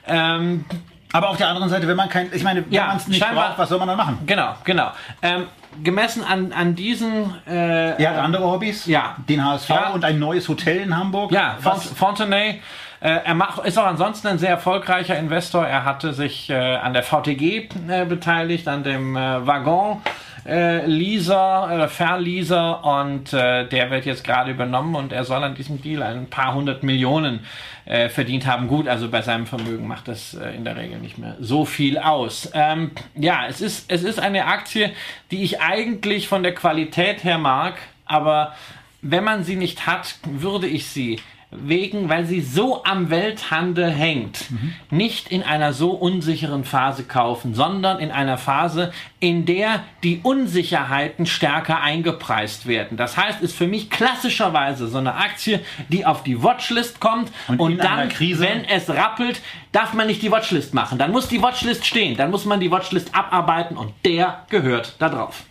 Ähm, aber auf der anderen Seite, wenn man kein, ich meine, wenn ja, man es nicht braucht, was soll man dann machen?
Genau, genau. Ähm, gemessen an, an diesen.
Äh, er hat andere Hobbys.
Ja.
Den HSV ja. und ein neues Hotel in Hamburg.
Ja? Fontenay. Äh, er macht, ist auch ansonsten ein sehr erfolgreicher Investor. Er hatte sich äh, an der VTG äh, beteiligt, an dem äh, Waggon äh, Leaser, äh, Verleaser und äh, der wird jetzt gerade übernommen und er soll an diesem Deal ein paar hundert Millionen äh, verdient haben. Gut, also bei seinem Vermögen macht das äh, in der Regel nicht mehr so viel aus. Ähm, ja, es ist, es ist eine Aktie, die ich eigentlich von der Qualität her mag, aber wenn man sie nicht hat, würde ich sie wegen, weil sie so am Welthandel hängt, mhm. nicht in einer so unsicheren Phase kaufen, sondern in einer Phase, in der die Unsicherheiten stärker eingepreist werden. Das heißt, ist für mich klassischerweise so eine Aktie, die auf die Watchlist kommt und, und dann, wenn es rappelt, darf man nicht die Watchlist machen. Dann muss die Watchlist stehen, dann muss man die Watchlist abarbeiten und der gehört da drauf.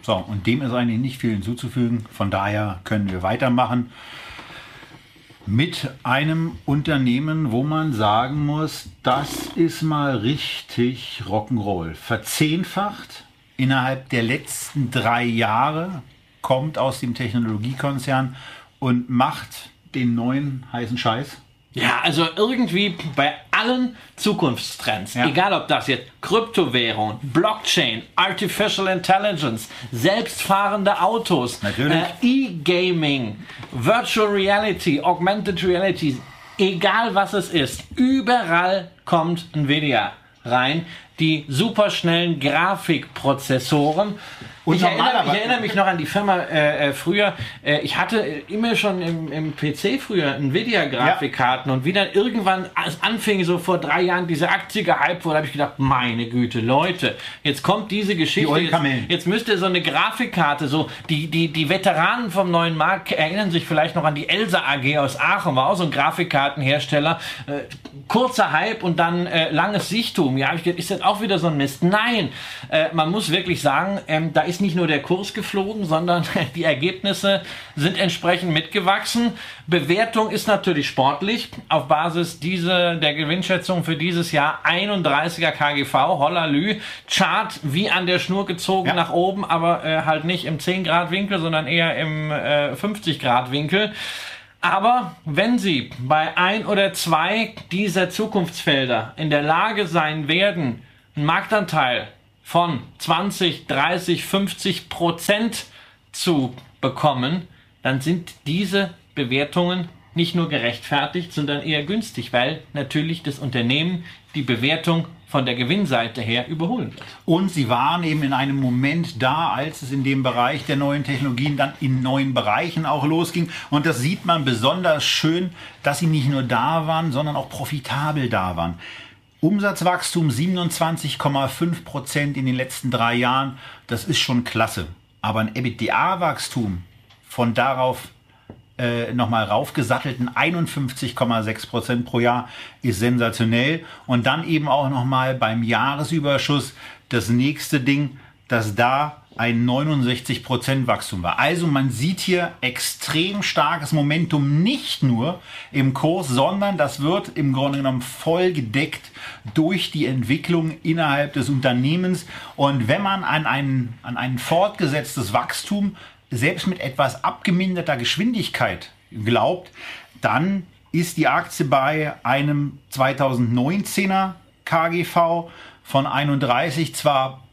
So, und dem ist eigentlich nicht viel hinzuzufügen. Von daher können wir weitermachen mit einem Unternehmen, wo man sagen muss, das ist mal richtig Rock'n'Roll. Verzehnfacht innerhalb der letzten drei Jahre, kommt aus dem Technologiekonzern und macht den neuen heißen Scheiß.
Ja, also irgendwie bei allen Zukunftstrends, ja. egal ob das jetzt Kryptowährung, Blockchain, Artificial Intelligence, selbstfahrende Autos, äh, E-Gaming, Virtual Reality, Augmented Reality, egal was es ist, überall kommt Nvidia rein. Die superschnellen Grafikprozessoren und ich, erinnere, ich erinnere mich noch an die Firma äh, äh, früher. Äh, ich hatte immer schon im, im PC früher Nvidia-Grafikkarten ja. und wie dann irgendwann es anfing, so vor drei Jahren diese Aktie gehypt wurde, habe ich gedacht, meine Güte, Leute, jetzt kommt diese Geschichte. Die jetzt, jetzt müsst ihr so eine Grafikkarte, so die, die, die Veteranen vom neuen Markt erinnern sich vielleicht noch an die Elsa AG aus Aachen, war auch so ein Grafikkartenhersteller. Äh, kurzer Hype und dann äh, langes Sichtum. Ja, ich gedacht, ist das auch wieder so ein Mist? Nein, äh, man muss wirklich sagen, ähm, da ist ist nicht nur der Kurs geflogen, sondern die Ergebnisse sind entsprechend mitgewachsen. Bewertung ist natürlich sportlich. Auf Basis diese, der Gewinnschätzung für dieses Jahr 31er KGV, Hollalü, Chart wie an der Schnur gezogen ja. nach oben, aber äh, halt nicht im 10 Grad Winkel, sondern eher im äh, 50 Grad Winkel. Aber wenn Sie bei ein oder zwei dieser Zukunftsfelder in der Lage sein werden, einen Marktanteil von 20, 30, 50 Prozent zu bekommen, dann sind diese Bewertungen nicht nur gerechtfertigt, sondern eher günstig, weil natürlich das Unternehmen die Bewertung von der Gewinnseite her überholen wird.
Und sie waren eben in einem Moment da, als es in dem Bereich der neuen Technologien dann in neuen Bereichen auch losging. Und das sieht man besonders schön, dass sie nicht nur da waren, sondern auch profitabel da waren. Umsatzwachstum 27,5 Prozent in den letzten drei Jahren, das ist schon klasse. Aber ein EBITDA-Wachstum von darauf äh, nochmal raufgesattelten 51,6 Prozent pro Jahr ist sensationell. Und dann eben auch nochmal beim Jahresüberschuss das nächste Ding, dass da ein 69% Wachstum war. Also man sieht hier extrem starkes Momentum nicht nur im Kurs, sondern das wird im Grunde genommen voll gedeckt durch die Entwicklung innerhalb des Unternehmens. Und wenn man an ein, an ein fortgesetztes Wachstum selbst mit etwas abgeminderter Geschwindigkeit glaubt, dann ist die Aktie bei einem 2019er KGV von 31 zwar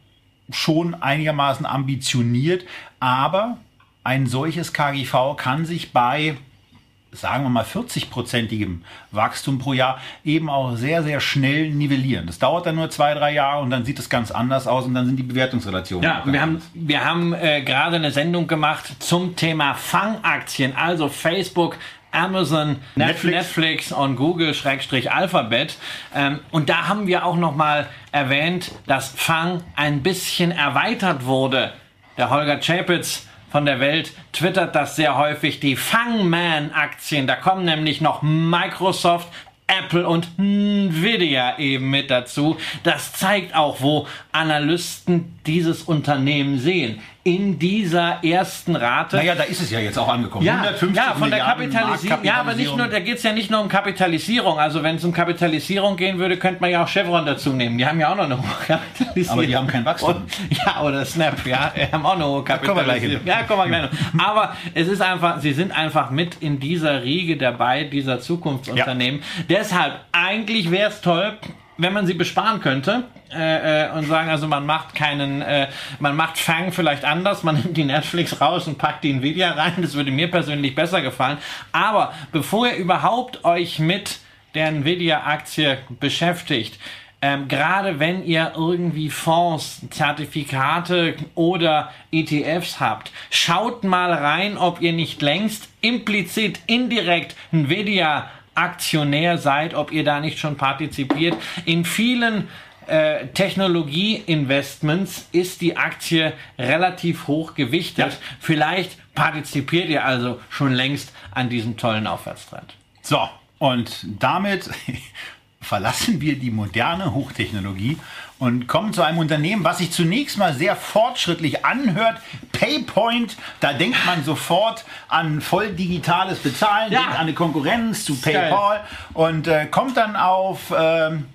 schon einigermaßen ambitioniert, aber ein solches KGV kann sich bei sagen wir mal 40-prozentigem Wachstum pro Jahr eben auch sehr, sehr schnell nivellieren. Das dauert dann nur zwei, drei Jahre und dann sieht es ganz anders aus und dann sind die Bewertungsrelationen.
Ja, wir haben, wir haben äh, gerade eine Sendung gemacht zum Thema Fangaktien, also Facebook, Amazon, Netflix, Netflix und Google Schrägstrich Alphabet. Ähm, und da haben wir auch noch mal erwähnt, dass Fang ein bisschen erweitert wurde. Der Holger Chapitz von der Welt twittert das sehr häufig, die Fangman-Aktien. Da kommen nämlich noch Microsoft, Apple und Nvidia eben mit dazu. Das zeigt auch, wo Analysten dieses Unternehmen sehen. In dieser ersten Rate.
Naja, da ist es ja jetzt auch angekommen.
Ja, ja von der Kapitalisierung. Ja, aber nicht nur, da geht es ja nicht nur um Kapitalisierung. Also wenn es um Kapitalisierung gehen würde, könnte man ja auch Chevron dazu nehmen. Die haben ja auch noch eine hohe
Kapitalisierung. Aber die haben kein Wachstum. Und,
ja, oder Snap, ja, die haben auch eine hohe Kapitalisierung. Ja, kommen wir gleich noch. Aber es ist einfach, sie sind einfach mit in dieser Riege dabei, dieser Zukunftsunternehmen. Ja. Deshalb, eigentlich wäre es toll, wenn man sie besparen könnte äh, äh, und sagen, also man macht keinen, äh, man macht Fang vielleicht anders, man nimmt die Netflix raus und packt die Nvidia rein, das würde mir persönlich besser gefallen. Aber bevor ihr überhaupt euch mit der Nvidia-Aktie beschäftigt, ähm, gerade wenn ihr irgendwie Fonds, Zertifikate oder ETFs habt, schaut mal rein, ob ihr nicht längst implizit, indirekt Nvidia Aktionär seid, ob ihr da nicht schon partizipiert. In vielen äh, Technologie-Investments ist die Aktie relativ hoch gewichtet. Ja. Vielleicht partizipiert ihr also schon längst an diesem tollen Aufwärtstrend.
So, und damit verlassen wir die moderne Hochtechnologie und kommen zu einem Unternehmen, was sich zunächst mal sehr fortschrittlich anhört. Paypoint, da denkt man sofort an voll digitales Bezahlen, ja. denkt an eine Konkurrenz zu PayPal und äh, kommt dann auf ähm,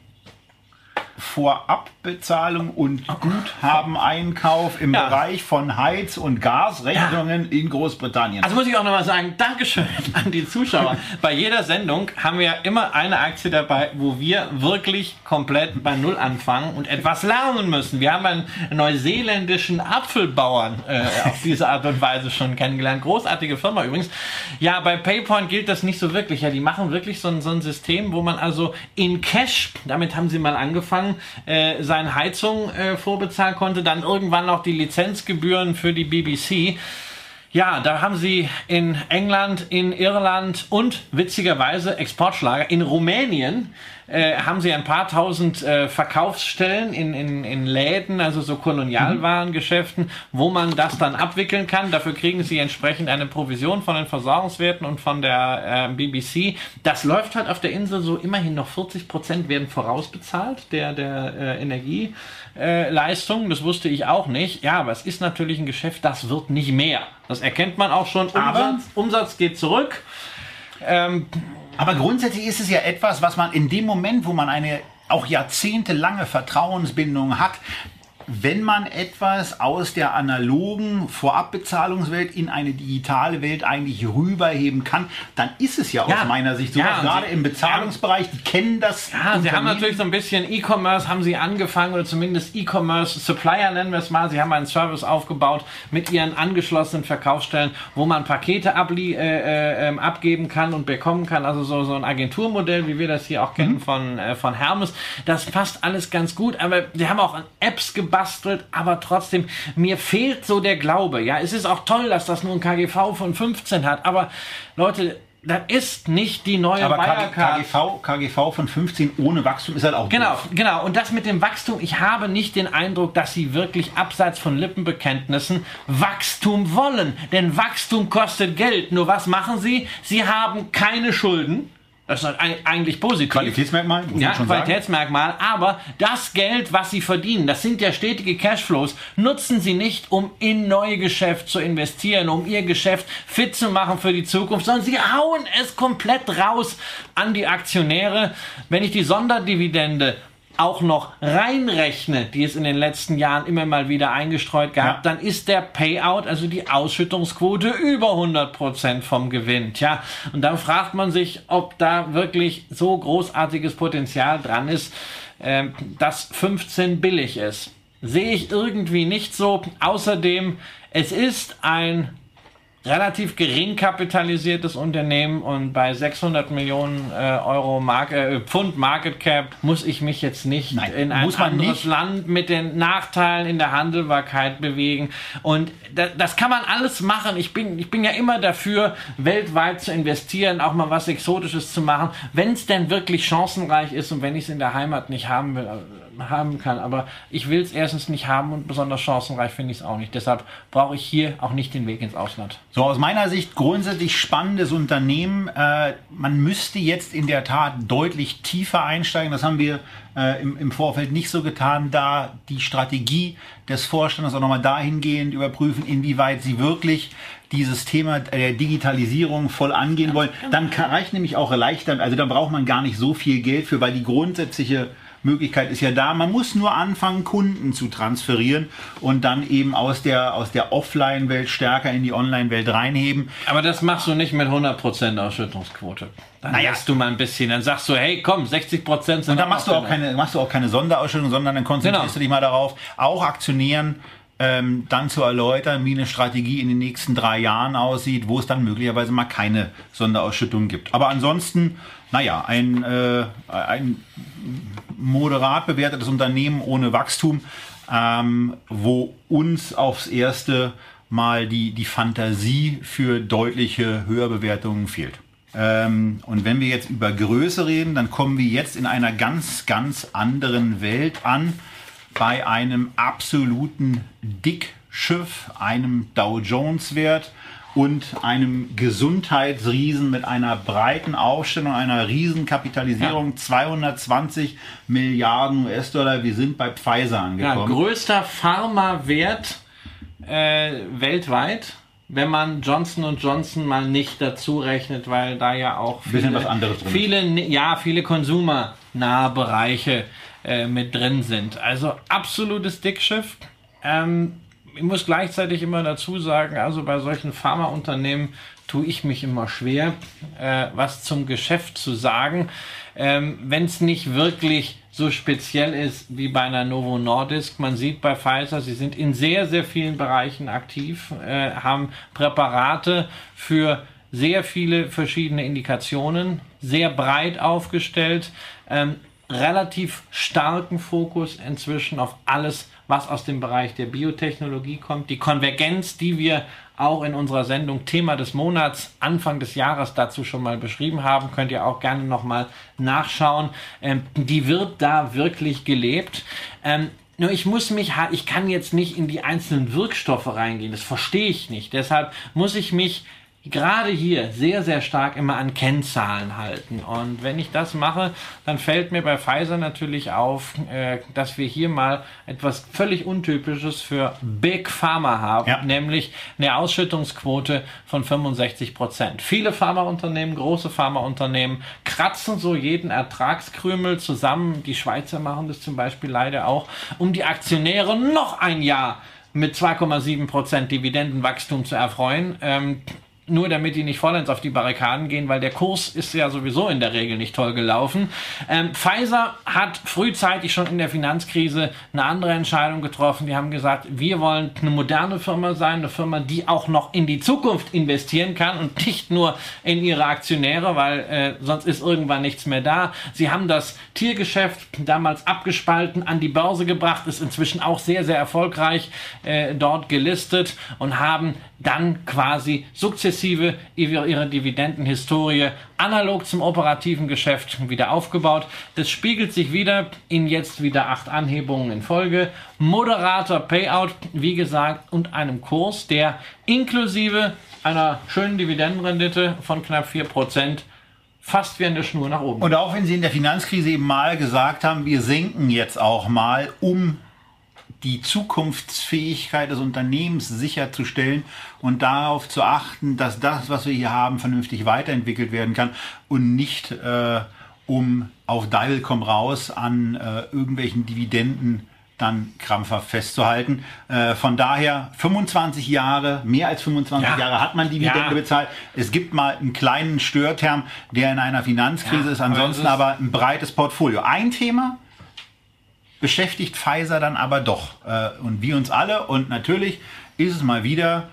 Vorabbezahlung und Guthabeneinkauf im ja. Bereich von Heiz- und Gasrechnungen ja. in Großbritannien.
Also muss ich auch nochmal sagen, Dankeschön an die Zuschauer. bei jeder Sendung haben wir immer eine Aktie dabei, wo wir wirklich komplett bei Null anfangen und etwas lernen müssen. Wir haben einen neuseeländischen Apfelbauern äh, auf diese Art und Weise schon kennengelernt. Großartige Firma übrigens. Ja, bei PayPal gilt das nicht so wirklich. Ja, die machen wirklich so ein, so ein System, wo man also in Cash, damit haben sie mal angefangen, Jahren äh, seine Heizung äh, vorbezahlen konnte, dann irgendwann noch die Lizenzgebühren für die BBC. Ja, da haben sie in England, in Irland und witzigerweise Exportschlager in Rumänien äh, haben sie ein paar tausend äh, Verkaufsstellen in, in, in Läden, also so Kolonialwarengeschäften, wo man das dann abwickeln kann. Dafür kriegen sie entsprechend eine Provision von den Versorgungswerten und von der äh, BBC. Das läuft halt auf der Insel so immerhin noch 40 Prozent werden vorausbezahlt der, der äh, Energieleistung. das wusste ich auch nicht. Ja, aber es ist natürlich ein Geschäft, das wird nicht mehr. Das erkennt man auch schon. Umsatz, Umsatz geht zurück.
Ähm, aber grundsätzlich ist es ja etwas, was man in dem Moment, wo man eine auch jahrzehntelange Vertrauensbindung hat, wenn man etwas aus der analogen Vorabbezahlungswelt in eine digitale Welt eigentlich rüberheben kann, dann ist es ja, ja. aus meiner Sicht so. Ja, gerade im Bezahlungsbereich, die kennen das.
Ja, sie haben natürlich so ein bisschen E-Commerce, haben sie angefangen oder zumindest E-Commerce Supplier nennen wir es mal. Sie haben einen Service aufgebaut mit ihren angeschlossenen Verkaufsstellen, wo man Pakete ablie äh, äh, ähm, abgeben kann und bekommen kann. Also so, so ein Agenturmodell, wie wir das hier auch kennen mhm. von, äh, von Hermes. Das passt alles ganz gut, aber sie haben auch Apps gebaut gebastelt, aber trotzdem, mir fehlt so der Glaube. Ja, es ist auch toll, dass das nur ein KGV von 15 hat, aber Leute, das ist nicht die neue
Aber KGV, KGV von 15 ohne Wachstum ist halt auch
Genau, doof. genau. Und das mit dem Wachstum, ich habe nicht den Eindruck, dass sie wirklich abseits von Lippenbekenntnissen Wachstum wollen. Denn Wachstum kostet Geld. Nur was machen sie? Sie haben keine Schulden. Das ist eigentlich positiv.
Qualitätsmerkmal,
ja, Qualitätsmerkmal. Sagen. Aber das Geld, was sie verdienen, das sind ja stetige Cashflows, nutzen sie nicht, um in neue Geschäfte zu investieren, um ihr Geschäft fit zu machen für die Zukunft, sondern sie hauen es komplett raus an die Aktionäre. Wenn ich die Sonderdividende auch noch reinrechne, die es in den letzten Jahren immer mal wieder eingestreut gehabt, ja. dann ist der Payout, also die Ausschüttungsquote über 100 Prozent vom Gewinn. Tja, und dann fragt man sich, ob da wirklich so großartiges Potenzial dran ist, äh, dass 15 billig ist. Sehe ich irgendwie nicht so. Außerdem, es ist ein relativ gering kapitalisiertes Unternehmen und bei 600 Millionen äh, Euro Mark äh, Pfund Market Cap muss ich mich jetzt nicht Nein, in ein anderes nicht. Land mit den Nachteilen in der Handelbarkeit bewegen und da, das kann man alles machen. Ich bin, ich bin ja immer dafür, weltweit zu investieren, auch mal was Exotisches zu machen, wenn es denn wirklich chancenreich ist und wenn ich es in der Heimat nicht haben will haben kann. Aber ich will es erstens nicht haben und besonders chancenreich finde ich es auch nicht. Deshalb brauche ich hier auch nicht den Weg ins Ausland.
So, aus meiner Sicht grundsätzlich spannendes Unternehmen. Äh, man müsste jetzt in der Tat deutlich tiefer einsteigen. Das haben wir äh, im, im Vorfeld nicht so getan, da die Strategie des Vorstandes auch nochmal dahingehend überprüfen, inwieweit sie wirklich dieses Thema der Digitalisierung voll angehen wollen. Genau. Dann kann, reicht nämlich auch leichter, also da braucht man gar nicht so viel Geld für, weil die grundsätzliche Möglichkeit ist ja da. Man muss nur anfangen, Kunden zu transferieren und dann eben aus der, aus der Offline-Welt stärker in die Online-Welt reinheben.
Aber das machst du nicht mit 100% Ausschüttungsquote. Dann naja. du mal ein bisschen, dann sagst du, hey, komm, 60 Prozent
sind. Und dann machst du, auch keine, machst du auch keine Sonderausschüttung, sondern dann konzentrierst genau. du dich mal darauf, auch Aktionären ähm, dann zu erläutern, wie eine Strategie in den nächsten drei Jahren aussieht, wo es dann möglicherweise mal keine Sonderausschüttung gibt. Aber ansonsten, naja, ein, äh, ein moderat bewertetes Unternehmen ohne Wachstum, ähm, wo uns aufs erste Mal die, die Fantasie für deutliche Höherbewertungen fehlt. Ähm, und wenn wir jetzt über Größe reden, dann kommen wir jetzt in einer ganz, ganz anderen Welt an, bei einem absoluten Dickschiff, einem Dow Jones Wert, und einem Gesundheitsriesen mit einer breiten Aufstellung, einer Riesenkapitalisierung, ja. 220 Milliarden US-Dollar. Wir sind bei Pfizer angekommen.
Ja, größter Pharmawert äh, weltweit wenn man Johnson Johnson mal nicht dazu rechnet, weil da ja auch
viele,
viele ja viele konsumernahe Bereiche äh, mit drin sind. Also absolutes Dickschiff. Ähm, ich muss gleichzeitig immer dazu sagen, also bei solchen Pharmaunternehmen tue ich mich immer schwer, äh, was zum Geschäft zu sagen, ähm, wenn es nicht wirklich so speziell ist wie bei einer Novo Nordisk. Man sieht bei Pfizer, sie sind in sehr, sehr vielen Bereichen aktiv, äh, haben Präparate für sehr viele verschiedene Indikationen, sehr breit aufgestellt, ähm, relativ starken Fokus inzwischen auf alles, was aus dem Bereich der Biotechnologie kommt. Die Konvergenz, die wir auch in unserer Sendung Thema des Monats Anfang des Jahres dazu schon mal beschrieben haben, könnt ihr auch gerne nochmal nachschauen. Ähm, die wird da wirklich gelebt. Ähm, nur ich muss mich, ich kann jetzt nicht in die einzelnen Wirkstoffe reingehen, das verstehe ich nicht. Deshalb muss ich mich gerade hier sehr, sehr stark immer an Kennzahlen halten. Und wenn ich das mache, dann fällt mir bei Pfizer natürlich auf, äh, dass wir hier mal etwas völlig Untypisches für Big Pharma haben, ja. nämlich eine Ausschüttungsquote von 65 Prozent. Viele Pharmaunternehmen, große Pharmaunternehmen kratzen so jeden Ertragskrümel zusammen. Die Schweizer machen das zum Beispiel leider auch, um die Aktionäre noch ein Jahr mit 2,7 Prozent Dividendenwachstum zu erfreuen. Ähm, nur damit die nicht vollends auf die Barrikaden gehen, weil der Kurs ist ja sowieso in der Regel nicht toll gelaufen. Ähm, Pfizer hat frühzeitig schon in der Finanzkrise eine andere Entscheidung getroffen. Die haben gesagt, wir wollen eine moderne Firma sein, eine Firma, die auch noch in die Zukunft investieren kann und nicht nur in ihre Aktionäre, weil äh, sonst ist irgendwann nichts mehr da. Sie haben das Tiergeschäft damals abgespalten, an die Börse gebracht, ist inzwischen auch sehr, sehr erfolgreich äh, dort gelistet und haben dann quasi sukzessive ihre Dividendenhistorie analog zum operativen Geschäft wieder aufgebaut. Das spiegelt sich wieder in jetzt wieder acht Anhebungen in Folge, moderater Payout, wie gesagt, und einem Kurs, der inklusive einer schönen Dividendenrendite von knapp 4% fast wie eine Schnur nach oben.
Und auch wenn Sie in der Finanzkrise eben mal gesagt haben, wir senken jetzt auch mal, um die Zukunftsfähigkeit des Unternehmens sicherzustellen und darauf zu achten, dass das, was wir hier haben, vernünftig weiterentwickelt werden kann und nicht äh, um auf Deil komm raus an äh, irgendwelchen Dividenden dann krampfhaft festzuhalten. Äh, von daher 25 Jahre, mehr als 25
Ja.
Jahre hat man Dividende
Ja.
bezahlt. Es gibt mal einen kleinen Störterm, der in einer Finanzkrise
Ja,
ist,
aber
ansonsten
es ist-
aber ein breites Portfolio. Ein Thema beschäftigt Pfizer dann aber doch. Äh, und wir uns alle und natürlich ist es mal wieder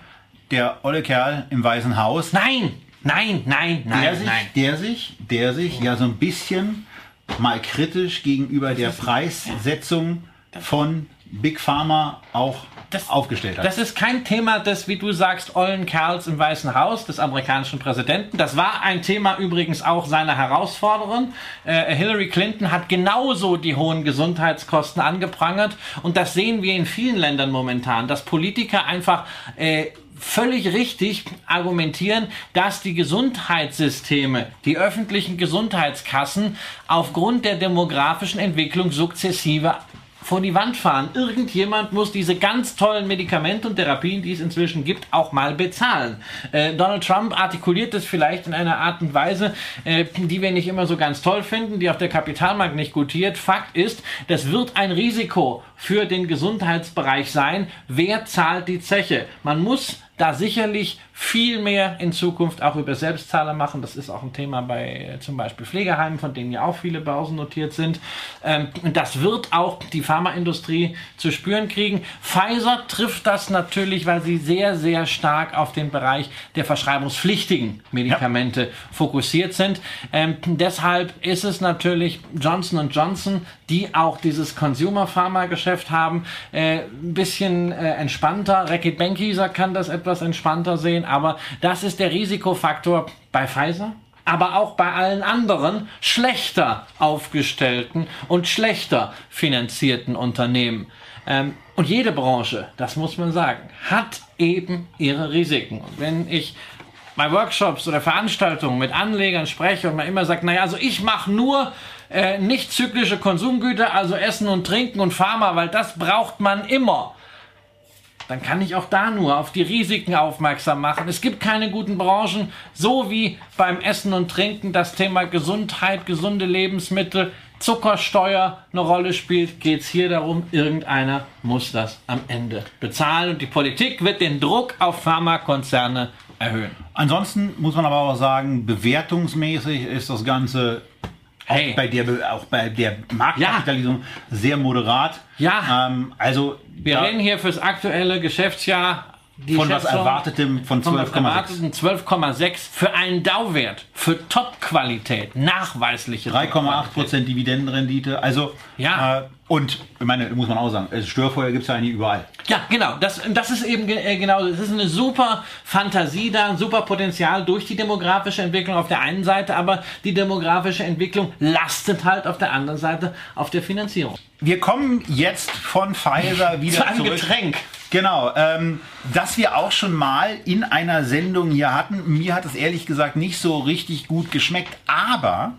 der olle Kerl im Weißen Haus,
Nein, nein, nein, nein,
der sich,
nein.
der sich, der sich ja so ein bisschen mal kritisch gegenüber der Preissetzung von Big Pharma auch
Das-
aufgestellt hat.
Das ist kein Thema des, wie du sagst, ollen Kerls im Weißen Haus des amerikanischen Präsidenten. Das war ein Thema übrigens auch seiner Herausforderin. Äh, Hillary Clinton hat genauso die hohen Gesundheitskosten angeprangert. Und das sehen wir in vielen Ländern momentan, dass Politiker einfach äh, völlig richtig argumentieren, dass die Gesundheitssysteme, die öffentlichen Gesundheitskassen aufgrund der demografischen Entwicklung sukzessive vor die Wand fahren. Irgendjemand muss diese ganz tollen Medikamente und Therapien, die es inzwischen gibt, auch mal bezahlen. Äh, Donald Trump artikuliert das vielleicht in einer Art und Weise, äh, die wir nicht immer so ganz toll finden, die auf der Kapitalmarkt nicht gutiert. Fakt ist, das wird ein Risiko für den Gesundheitsbereich sein. Wer zahlt die Zeche? Man muss da sicherlich viel mehr in Zukunft auch über Selbstzahler machen. Das ist auch ein Thema bei äh, zum Beispiel Pflegeheimen, von denen ja auch viele Börsen notiert sind. Ähm, und das wird auch die Pharmaindustrie zu spüren kriegen. Pfizer trifft das natürlich, weil sie sehr, sehr stark auf den Bereich der verschreibungspflichtigen Medikamente fokussiert sind. Ähm, deshalb ist es natürlich Johnson Johnson, die auch dieses Consumer-Pharma-Geschäft haben, äh, ein bisschen äh, entspannter. Reckitt Benckiser kann das etwas entspannter sehen, aber das ist der Risikofaktor bei Pfizer. Aber auch bei allen anderen schlechter aufgestellten und schlechter finanzierten Unternehmen. Ähm, und jede Branche, das muss man sagen, hat eben ihre Risiken. Und wenn ich bei Workshops oder Veranstaltungen mit Anlegern spreche und man immer sagt, naja, also ich mache nur äh, nicht zyklische Konsumgüter, also Essen und Trinken und Pharma, weil das braucht man immer. Dann kann ich auch da nur auf die Risiken aufmerksam machen. Es gibt keine guten Branchen, so wie beim Essen und Trinken das Thema Gesundheit, gesunde Lebensmittel, Zuckersteuer eine Rolle spielt, geht es hier darum, irgendeiner muss das am Ende bezahlen und die Politik wird den Druck auf Pharmakonzerne erhöhen.
Ansonsten muss man aber auch sagen, bewertungsmäßig ist das Ganze
Hey.
auch bei der, auch bei der Marktkapitalisierung sehr moderat.
Ja.
Ähm, also
Wir reden hier fürs aktuelle Geschäftsjahr. Die
von was
Schätzung
Erwartetem von
von was
12,6.
erwarteten 12,6 für einen Dauwert, für Top-Qualität, nachweisliche
3,8
Top-Qualität.
Prozent Dividendenrendite. Also
Ja.
äh, und ich meine, muss man auch sagen, Störfeuer gibt es ja eigentlich überall.
Ja, genau. Das, das ist eben äh, genau. Das ist eine super Fantasie da, ein super Potenzial durch die demografische Entwicklung auf der einen Seite, aber die demografische Entwicklung lastet halt auf der anderen Seite auf der Finanzierung.
Wir kommen jetzt von Pfizer wieder
Zu einem
zurück.
Getränk.
Genau, ähm, das wir auch schon mal in einer Sendung hier hatten. Mir hat es ehrlich gesagt nicht so richtig gut geschmeckt, aber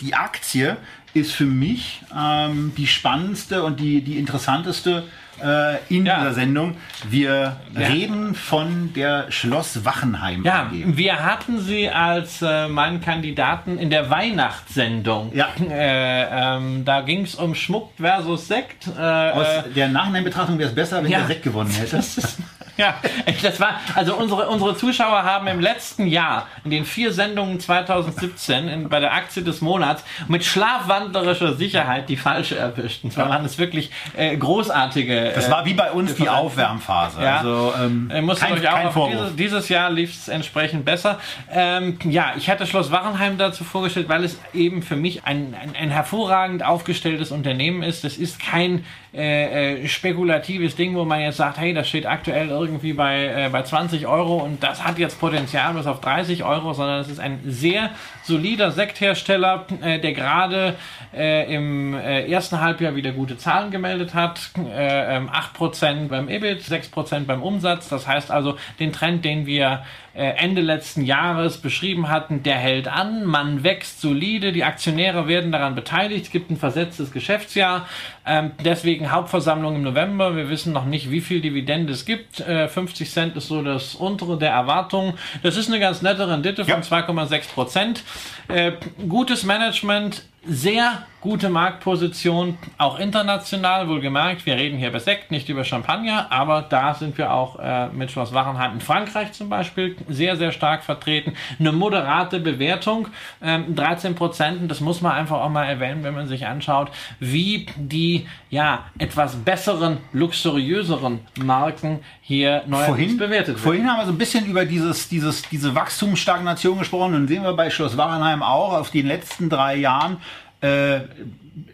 die Aktie ist für mich ähm, die spannendste und die, die interessanteste äh, in
Ja.
dieser Sendung. Wir
Ja.
reden von der Schloss Wachenheim
Ja,
AG.
wir hatten sie als äh, meinen Kandidaten in der Weihnachtssendung.
Ja.
Äh, ähm, da ging es um Schmuck versus Sekt. Äh,
Aus
äh,
der Nachhinein-Betrachtung wäre es besser, wenn
Ja.
der Sekt gewonnen hätte.
Ja, das war, also unsere, unsere Zuschauer haben im letzten Jahr, in den vier Sendungen 2017, in, bei der Aktie des Monats, mit schlafwandlerischer Sicherheit die falsche erwischt. Und zwar waren es wirklich äh, großartige.
Das
äh,
war wie bei uns die. Aufwärmphase.
Ja.
Also ähm,
Ihr müsst
kein,
euch auch
kein
dieses, dieses Jahr lief es entsprechend besser. Ähm, ja, ich hatte Schloss Wachenheim dazu vorgestellt, weil es eben für mich ein, ein, ein hervorragend aufgestelltes Unternehmen ist. Das ist kein äh, äh, spekulatives Ding, wo man jetzt sagt, hey, das steht aktuell irgendwie bei, äh, bei 20 Euro und das hat jetzt Potenzial bis auf 30 Euro, sondern es ist ein sehr solider Sekthersteller, äh, der gerade äh, im äh, ersten Halbjahr wieder gute Zahlen gemeldet hat. Äh, ähm, 8% beim EBIT, 6% beim Umsatz. Das heißt also, den Trend, den wir äh, Ende letzten Jahres beschrieben hatten, der hält an. Man wächst solide, die Aktionäre werden daran beteiligt. Es gibt ein versetztes Geschäftsjahr. Ähm, deswegen Hauptversammlung im November. Wir wissen noch nicht, wie viel Dividende es gibt. Äh, Äh, 50 Cent ist so das untere der Erwartungen. Das ist eine ganz nette Rendite von
Ja.
2,6 Prozent. Äh, gutes Management, sehr gute Marktposition, auch international, wohlgemerkt. Wir reden hier über Sekt, nicht über Champagner, aber da sind wir auch äh, mit Schloss Wachenheim in Frankreich zum Beispiel sehr, sehr stark vertreten. Eine moderate Bewertung, ähm, 13 Prozent, das muss man einfach auch mal erwähnen, wenn man sich anschaut, wie die ja etwas besseren, luxuriöseren Marken hier
vorhin,
bewertet werden.
vorhin haben wir so ein bisschen über dieses, dieses, diese Wachstumsstagnation gesprochen und sehen wir bei Schloss Wachenheim auch auf die letzten drei Jahren äh,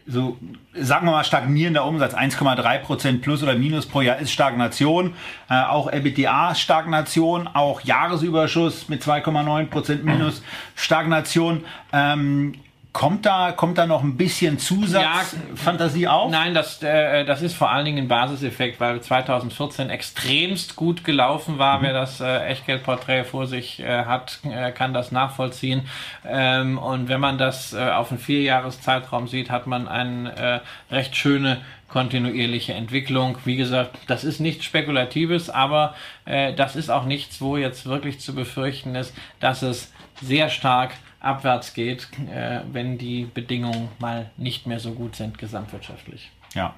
so, sagen wir mal, stagnierender Umsatz, 1,3 Prozent plus oder minus pro Jahr ist Stagnation. Äh, auch EBITDA Stagnation, auch Jahresüberschuss mit 2,9 Prozent minus Stagnation. Ähm, kommt da, kommt da noch ein bisschen Zusatzfantasie auf?
Nein, das, äh, das ist vor allen Dingen ein Basiseffekt, weil 2014 extremst gut gelaufen war. Wer das äh, Echtgeldporträt vor sich äh, hat, äh, kann das nachvollziehen. Ähm, und wenn man das äh, auf einen Vierjahreszeitraum sieht, hat man eine äh, recht schöne kontinuierliche Entwicklung. Wie gesagt, das ist nichts Spekulatives, aber äh, das ist auch nichts, wo jetzt wirklich zu befürchten ist, dass es sehr stark abwärts geht, äh, wenn die Bedingungen mal nicht mehr so gut sind gesamtwirtschaftlich.
Ja.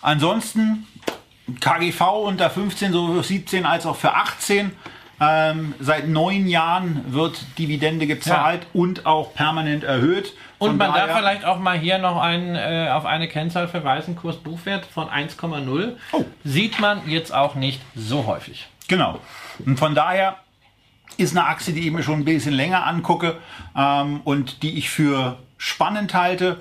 Ansonsten KGV unter 15, sowohl für 17 als auch für 18. Ähm, seit neun Jahren wird Dividende gezahlt und auch permanent erhöht.
Und
Von
man darf vielleicht auch mal hier noch ein, äh, auf eine Kennzahl verweisen, Kurs-Buchwert von 1,0.
Oh.
Sieht man jetzt auch nicht so häufig.
Genau. Und von daher ist eine Aktie, die ich mir schon ein bisschen länger angucke ähm, und die ich für spannend halte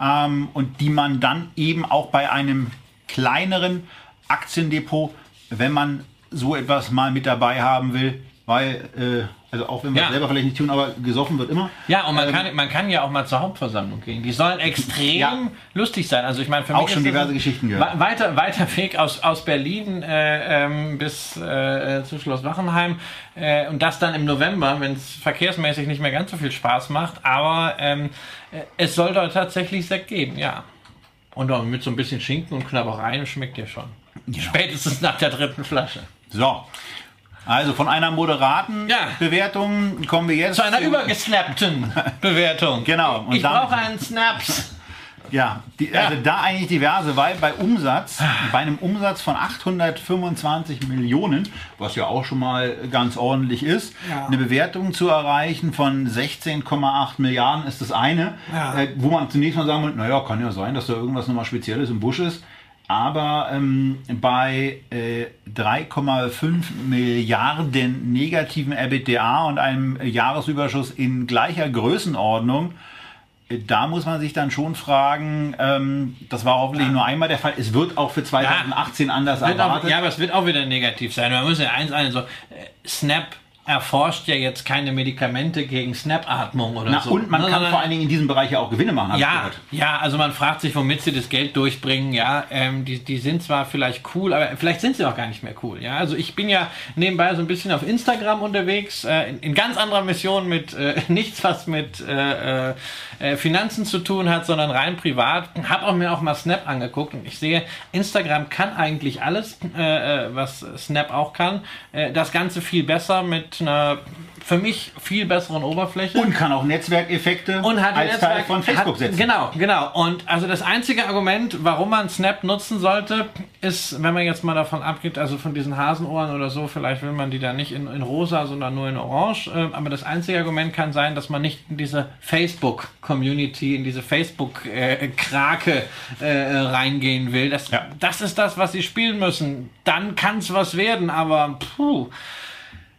ähm, und die man dann eben auch bei einem kleineren Aktiendepot, wenn man so etwas mal mit dabei haben will, weil, äh, also auch wenn wir
Ja.
es selber vielleicht nicht tun, aber gesoffen wird immer.
Ja, und man,
Ähm,
kann, man kann ja auch mal zur Hauptversammlung gehen. Die sollen extrem
Ja.
lustig sein. Also ich meine, für
Auch
mich
schon diverse Geschichten gehört.
we- Weiter, weiter Weg aus, aus Berlin äh, ähm, bis äh, zu Schloss Wachenheim. Äh, und das dann im November, wenn es verkehrsmäßig nicht mehr ganz so viel Spaß macht. Aber ähm, äh, es soll dort tatsächlich Sekt geben, ja. Und auch mit so ein bisschen Schinken und Knabbereien schmeckt ja schon. Spätestens nach der dritten Flasche.
So. Also von einer moderaten
Ja.
Bewertung kommen wir jetzt
Zu einer übergesnappten Bewertung.
Genau, und
Ich brauche einen Snaps.
Ja, die, also da eigentlich diverse, weil bei Umsatz, bei einem Umsatz von 825 Millionen, was ja auch schon mal ganz ordentlich ist,
Ja.
eine Bewertung zu erreichen von 16,8 Milliarden ist das eine,
Ja.
äh, wo man zunächst mal sagen muss, naja, kann ja sein, dass da irgendwas nochmal Spezielles im Busch ist. Aber ähm, bei äh, 3,5 Milliarden negativen EBITDA und einem Jahresüberschuss in gleicher Größenordnung da muss man sich dann schon fragen, ähm, das war hoffentlich nur einmal der Fall. Es wird auch für 2018 anders
Wird auch,
erwartet.
ja, aber es wird auch wieder negativ sein. Man muss ja eins ein, so, äh, Snap erforscht ja jetzt keine Medikamente gegen Snap-Atmung oder
Na,
so.
und man kann vor allen Dingen in diesem Bereich ja auch Gewinne machen,
ja, ja, also man fragt sich, womit sie das Geld durchbringen. Ja, ähm, die, die sind zwar vielleicht cool, aber vielleicht sind sie auch gar nicht mehr cool. Ja, also ich bin ja nebenbei so ein bisschen auf Instagram unterwegs, äh, in, in ganz anderer Mission mit äh, nichts, was mit äh, äh, Finanzen zu tun hat, sondern rein privat. Hab auch mir auch mal Snap angeguckt und ich sehe, Instagram kann eigentlich alles, äh, äh, was Snap auch kann. Das Ganze viel besser mit einer für mich viel besseren Oberfläche.
Und kann auch Netzwerkeffekte
Und hat
als Teil
Netzwerk-
von Facebook
hat,
setzen.
Genau, genau. Und also das einzige Argument, warum man Snap nutzen sollte, ist, wenn man jetzt mal davon abgeht, also von diesen Hasenohren oder so, vielleicht will man die dann nicht in, in rosa, sondern nur in orange. Äh, aber das einzige Argument kann sein, dass man nicht in diese Facebook-Community, in diese Facebook-Krake äh, reingehen will. Das,
Ja.
das ist das, was sie spielen müssen. Dann kann es was werden, aber puh.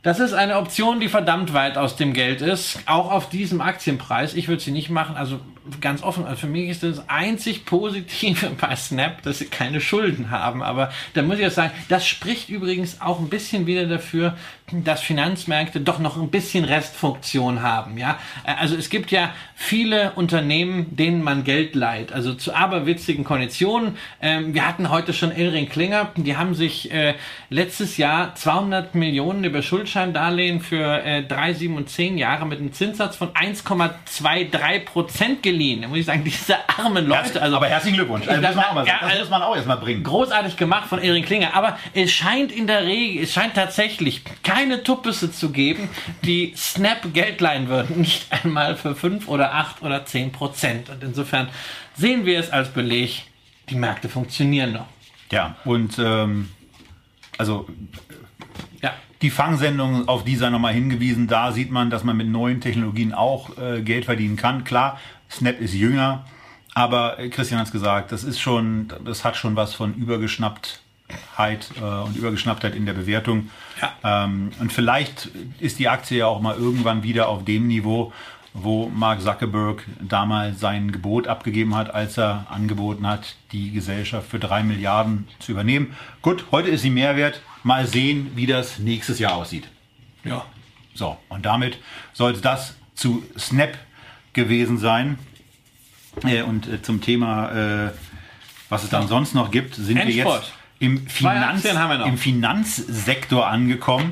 Das ist eine Option, die verdammt weit aus dem Geld ist, auch auf diesem Aktienpreis. Ich würde sie nicht machen. Also ganz offen, also für mich ist das einzig Positive bei Snap, dass sie keine Schulden haben. Aber da muss ich jetzt sagen, das spricht übrigens auch ein bisschen wieder dafür, dass Finanzmärkte doch noch ein bisschen Restfunktion haben. Ja, also es gibt ja viele Unternehmen, denen man Geld leiht, also zu aberwitzigen Konditionen. Ähm, wir hatten heute schon Elring Klinger, die haben sich äh, letztes Jahr 200 Millionen über Schuldscheindarlehen für äh, drei, sieben und zehn Jahre mit einem Zinssatz von 1,23 Prozent geliehen. Ausgeliehen. Da muss ich sagen, diese armen Leute. Also,
aber herzlichen Glückwunsch. Also,
Das-
muss man auch mal sagen. das muss man auch erstmal bringen.
großartig gemacht von Erik Klinger, aber es scheint in der Regel, es scheint tatsächlich keine Tuppisse zu geben, die Snap Geld leihen würden, nicht einmal für 5 oder 8 oder 10 Prozent. Und insofern sehen wir es als Beleg, die Märkte funktionieren noch.
Ja, und ähm, also
Ja,
die Fangsendung, auf die sei nochmal hingewiesen, da sieht man, dass man mit neuen Technologien auch äh, Geld verdienen kann. Klar, Snap ist jünger, aber äh, Christian hat es gesagt, das ist schon, das hat schon was von Übergeschnapptheit äh, und Übergeschnapptheit in der Bewertung.
Ja.
Ähm, und vielleicht ist die Aktie ja auch mal irgendwann wieder auf dem Niveau, wo Mark Zuckerberg damals sein Gebot abgegeben hat, als er angeboten hat, die Gesellschaft für drei Milliarden zu übernehmen. Gut, heute ist sie mehr wert. Mal sehen, wie das nächstes Jahr aussieht.
ja.
So, und damit sollte das zu Snap gewesen sein. Äh, und äh, zum Thema, äh, was es dann sonst noch gibt, sind wir
Endspurt.
jetzt im, Finanz,
wir
im Finanzsektor angekommen.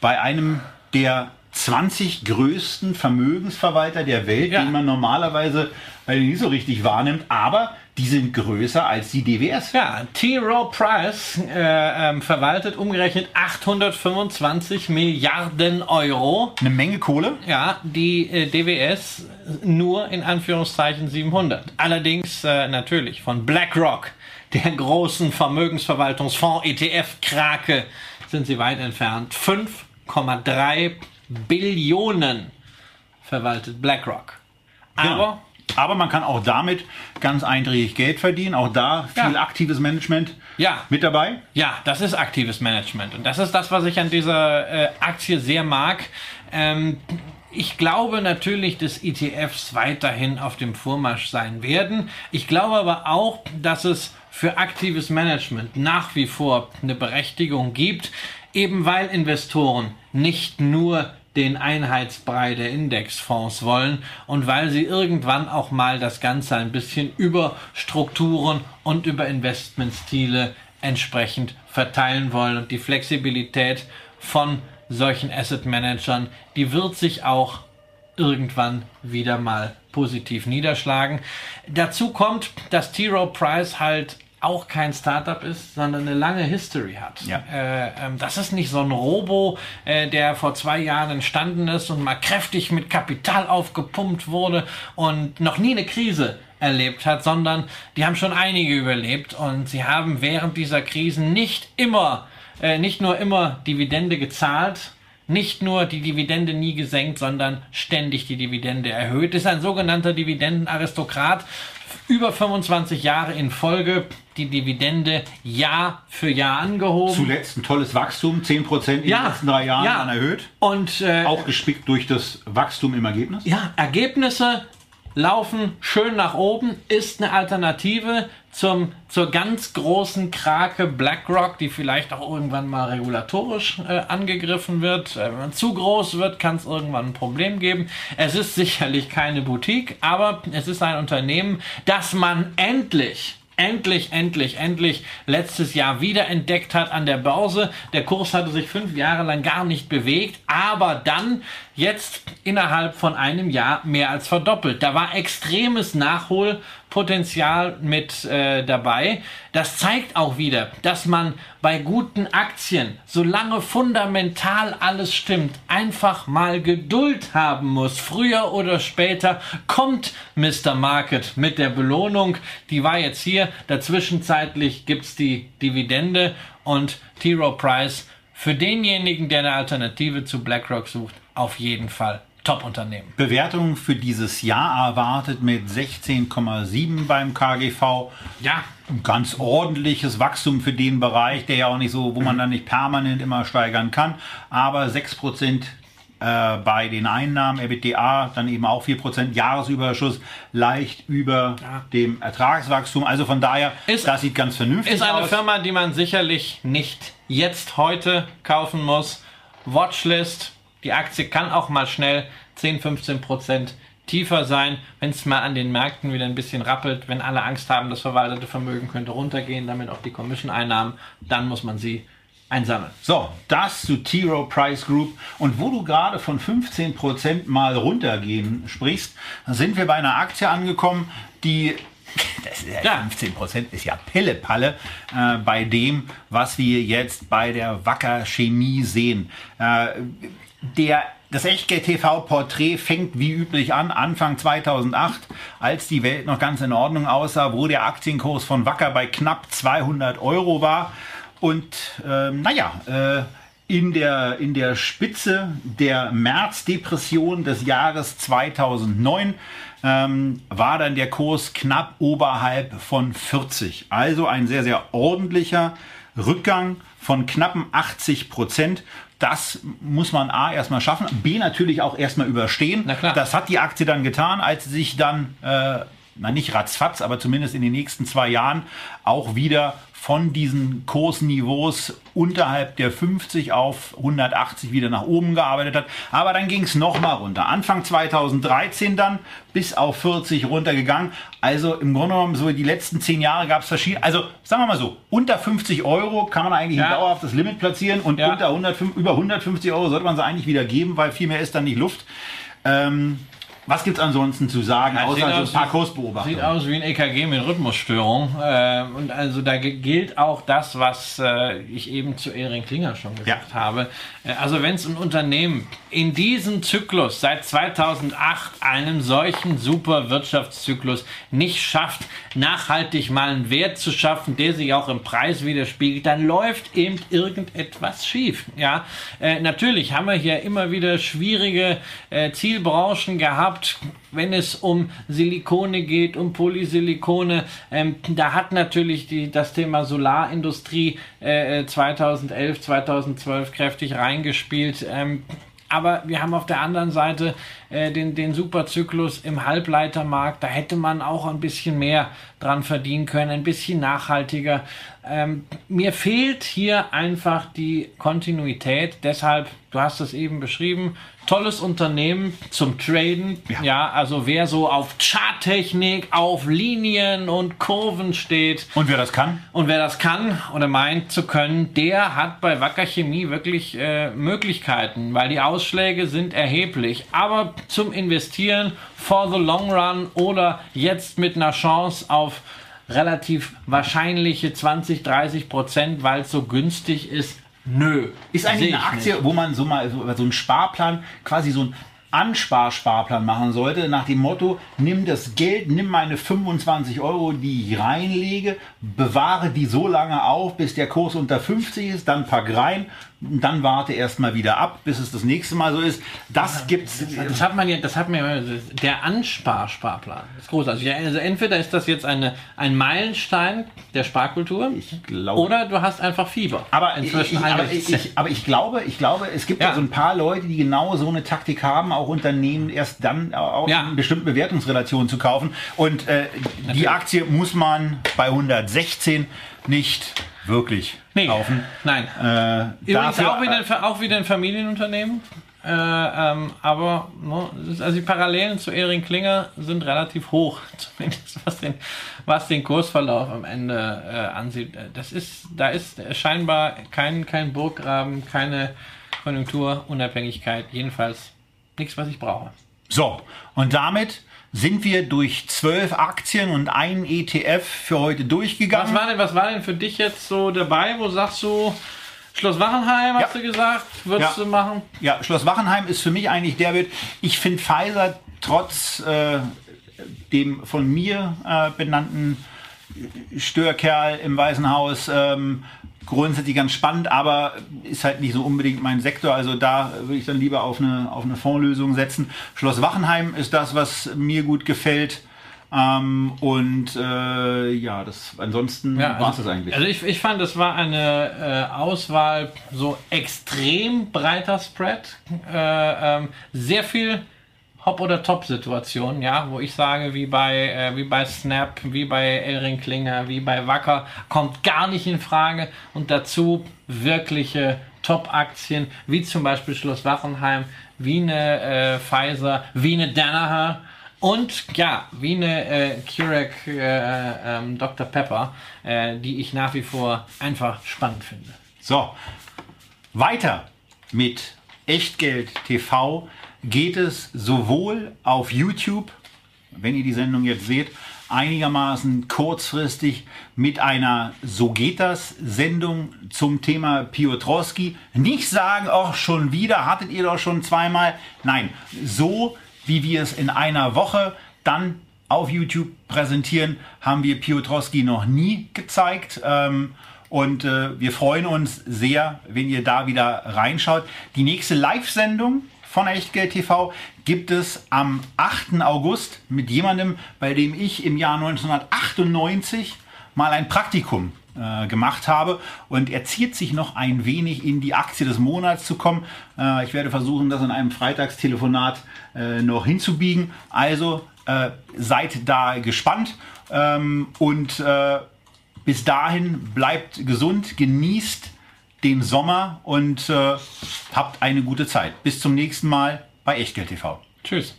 Bei einem der 20 größten Vermögensverwalter der Welt,
Ja.
den man normalerweise nicht so richtig wahrnimmt, aber die sind größer als die DWS.
Ja, T. Rowe Price äh, ähm, verwaltet umgerechnet 825 Milliarden Euro.
Eine Menge Kohle.
Ja, die äh, DWS nur in Anführungszeichen 700. Allerdings äh, natürlich von BlackRock, der großen Vermögensverwaltungsfonds ETF-Krake, sind sie weit entfernt. 5,3 Billionen verwaltet BlackRock. Aber
Genau. Aber man kann auch damit ganz einträglich Geld verdienen. Auch da viel
Ja.
aktives Management
Ja.
mit dabei.
Ja, das ist aktives Management. Und das ist das, was ich an dieser äh, Aktie sehr mag. Ähm, ich glaube natürlich, dass ETFs weiterhin auf dem Vormarsch sein werden. Ich glaube aber auch, dass es für aktives Management nach wie vor eine Berechtigung gibt, eben weil Investoren nicht nur den Einheitsbrei der Indexfonds wollen und weil sie irgendwann auch mal das Ganze ein bisschen über Strukturen und über Investmentstile entsprechend verteilen wollen. Und die Flexibilität von solchen Asset Managern, die wird sich auch irgendwann wieder mal positiv niederschlagen. Dazu kommt, dass T. Rowe Price halt auch kein Startup ist, sondern eine lange History hat.
Ja.
Äh, ähm, das ist nicht so ein Robo, äh, der vor zwei Jahren entstanden ist und mal kräftig mit Kapital aufgepumpt wurde und noch nie eine Krise erlebt hat, sondern die haben schon einige überlebt und sie haben während dieser Krisen nicht immer, äh, nicht nur immer Dividende gezahlt, nicht nur die Dividende nie gesenkt, sondern ständig die Dividende erhöht. Ist ein sogenannter Dividendenaristokrat. Über 25 Jahre in Folge die Dividende Jahr für Jahr angehoben.
Zuletzt ein tolles Wachstum, 10% in den letzten drei Jahren
ja.
erhöht.
Und äh,
Auch gespickt durch das Wachstum im Ergebnis.
ja, Ergebnisse laufen schön nach oben, ist eine Alternative zum, zur ganz großen Krake BlackRock, die vielleicht auch irgendwann mal regulatorisch äh, angegriffen wird. Äh, wenn man zu groß wird, kann es irgendwann ein Problem geben. Es ist sicherlich keine Boutique, aber es ist ein Unternehmen, das man endlich endlich, endlich, endlich letztes Jahr wieder entdeckt hat an der Börse. Der Kurs hatte sich fünf Jahre lang gar nicht bewegt, aber dann jetzt innerhalb von einem Jahr mehr als verdoppelt. Da war extremes Nachholpotenzial mit äh, dabei. Das zeigt auch wieder, dass man bei guten Aktien, solange fundamental alles stimmt, einfach mal Geduld haben muss. Früher oder später kommt Mr. Market mit der Belohnung. Die war jetzt hier. Dazwischenzeitlich gibt's die Dividende und T. Rowe Price für denjenigen, der eine Alternative zu BlackRock sucht, auf jeden Fall Top-Unternehmen.
Bewertung für dieses Jahr erwartet mit 16,7 beim KGV.
Ja,
Ein ganz ordentliches Wachstum für den Bereich, der ja auch nicht so, wo man dann nicht permanent immer steigern kann. Aber 6% äh, bei den Einnahmen, EBITDA, dann eben auch 4% Jahresüberschuss, leicht über
Ja.
dem Ertragswachstum. Also von daher,
Ist-
das sieht ganz vernünftig
ist eine
aus.
Firma, die man sicherlich nicht jetzt heute kaufen muss. Watchlist. Die Aktie kann auch mal schnell 10, 15 Prozent tiefer sein, wenn es mal an den Märkten wieder ein bisschen rappelt, wenn alle Angst haben, das verwaltete Vermögen könnte runtergehen, damit auch die Commission-Einnahmen, dann muss man sie einsammeln.
So, das zu T. Rowe Price Group. Und wo du gerade von 15% mal runtergehen sprichst, sind wir bei einer Aktie angekommen, die das ist ja,
Ja.
15% ist ja Pillepalle äh, bei dem, was wir jetzt bei der Wacker Chemie sehen. Äh, der, das Echtgeld-TV-Porträt fängt wie üblich an, Anfang 2008, als die Welt noch ganz in Ordnung aussah, wo der Aktienkurs von Wacker bei knapp 200 Euro war. Und ähm, naja, äh, in der, in der Spitze der Märzdepression des Jahres 2009 ähm, war dann der Kurs knapp oberhalb von 40. Also ein sehr, sehr ordentlicher Rückgang von knappen 80 Prozent. Das muss man A erstmal schaffen, B natürlich auch erstmal überstehen.
Na klar.
Das hat die Aktie dann getan, als sie sich dann, äh, na nicht ratzfatz, aber zumindest in den nächsten zwei Jahren auch wieder von diesen Kursniveaus unterhalb der 50 auf 180 wieder nach oben gearbeitet hat. Aber dann ging es nochmal runter. Anfang 2013 dann bis auf 40 runtergegangen. Also im Grunde genommen so die letzten zehn Jahre gab es verschiedene. Also sagen wir mal so, unter 50 Euro kann man eigentlich
Ja.
ein dauerhaftes Limit platzieren und
Ja.
unter 105, über 150 Euro sollte man sie eigentlich wieder geben, weil viel mehr ist dann nicht Luft. Ähm, was gibt es ansonsten zu sagen,
Ja,
außer so ein paar Kursbeobachtungen?
Sieht aus wie ein EKG mit Rhythmusstörung. Äh, und also da gilt auch das, was äh, ich eben zu Erin Klinger schon gesagt habe. Äh, also wenn es ein Unternehmen in diesem Zyklus seit 2008 einem solchen super Wirtschaftszyklus nicht schafft, nachhaltig mal einen Wert zu schaffen, der sich auch im Preis widerspiegelt, dann läuft eben irgendetwas schief. Ja, äh, natürlich haben wir hier immer wieder schwierige äh, Zielbranchen gehabt, wenn es um Silikone geht, um Polysilikone. Ähm, da hat natürlich die, das Thema Solarindustrie äh, 2011, 2012 kräftig reingespielt. Ähm, aber wir haben auf der anderen Seite äh, den, den Superzyklus im Halbleitermarkt. Da hätte man auch ein bisschen mehr dran verdienen können, ein bisschen nachhaltiger. Ähm, mir fehlt hier einfach die Kontinuität. Deshalb, du hast es eben beschrieben, tolles Unternehmen zum Traden.
Ja.
Ja, also wer so auf Charttechnik, auf Linien und Kurven steht,
Und wer das kann?
und wer das kann oder meint zu können, der hat bei Wacker Chemie wirklich äh, Möglichkeiten, weil die Ausschläge sind erheblich. Aber zum Investieren for the long run oder jetzt mit einer Chance auf relativ wahrscheinliche 20, 30 Prozent, weil es so günstig ist, nö.
Ist eigentlich eine Aktie,
nicht.
wo man so mal so, so einen Sparplan, quasi so einen Ansparsparplan machen sollte, nach dem Motto, nimm das Geld, nimm meine 25 Euro, die ich reinlege, bewahre die so lange auf, bis der Kurs unter 50 ist, dann pack rein, dann warte erstmal wieder ab, bis es das nächste Mal so ist. Das gibt's.
Das hat man ja, das hat ja, der Ansparsparplan ist großartig. Ja, Also entweder ist das jetzt eine, ein Meilenstein der Sparkultur
glaube-
oder du hast einfach Fieber.
Aber ich,
Inzwischen
ich, aber, ich, aber ich glaube, ich glaube, es gibt
ja.
So ein paar Leute, die genau so eine Taktik haben, auch Unternehmen erst dann auch
Ja.
in bestimmten Bewertungsrelationen zu kaufen. Und äh, die Aktie muss man bei 116 nicht wirklich
nee,
kaufen.
Nein.
Äh,
Übrigens
dafür-
auch, wieder, auch wieder ein Familienunternehmen. Äh, ähm, aber ne, es ist- also die Parallelen zu Erin Klinger sind relativ hoch, zumindest was den, was den Kursverlauf am Ende äh, ansieht. Äh, Das ist, da ist scheinbar kein, kein Burggraben, keine Konjunkturunabhängigkeit, jedenfalls nichts, was ich brauche.
So, und damit sind wir durch zwölf Aktien und einen ETF für heute
Was
durchgegangen.
war denn, was war denn für dich jetzt so dabei? Wo sagst du, Schloss Wachenheim, hast
Ja.
du gesagt, würdest
Ja.
du machen?
Ja, Schloss Wachenheim ist für mich eigentlich der Wert. Ich finde Pfizer trotz äh, dem von mir äh, benannten Störkerl im Weißen Haus ähm, grundsätzlich ganz spannend, aber ist halt nicht so unbedingt mein Sektor. Also da würde ich dann lieber auf eine, auf eine Fondslösung setzen. Schloss Wachenheim ist das, was mir gut gefällt. Ähm, und äh, ja, das ansonsten
Ja,
war es das eigentlich.
Also ich, ich fand, es war eine äh, Auswahl so extrem breiter Spread. Äh, ähm, sehr viel Hop- oder Top-Situationen, ja, wo ich sage, wie bei, äh, wie bei Snap, wie bei Elring Klinger, wie bei Wacker, kommt gar nicht in Frage. Und dazu wirkliche Top-Aktien, wie zum Beispiel Schloss Wachenheim, wie eine äh, Pfizer, wie eine Danaher. Und ja, wie eine äh, Keurig äh, ähm, Dr. Pepper, äh, die ich nach wie vor einfach spannend finde.
So, weiter mit Echtgeld TV geht es sowohl auf YouTube, wenn ihr die Sendung jetzt seht, einigermaßen kurzfristig mit einer So geht das Sendung zum Thema Piotrowski. Nicht sagen, auch schon wieder, hattet ihr doch schon zweimal. Nein, so wie wir es in einer Woche dann auf YouTube präsentieren, haben wir Piotrowski noch nie gezeigt. Ähm, und äh, wir freuen uns sehr, wenn ihr da wieder reinschaut. Die nächste Live-Sendung von Echtgeld TV gibt es am 8. August mit jemandem, bei dem ich im Jahr 1998 mal ein Praktikum äh, gemacht habe und er ziert sich noch ein wenig in die Aktie des Monats zu kommen. Äh, ich werde versuchen, das in einem Freitagstelefonat äh, noch hinzubiegen. Also äh, seid da gespannt ähm, und äh, bis dahin bleibt gesund, genießt den Sommer und äh, habt eine gute Zeit. Bis zum nächsten Mal bei Echtgeld TV.
Tschüss.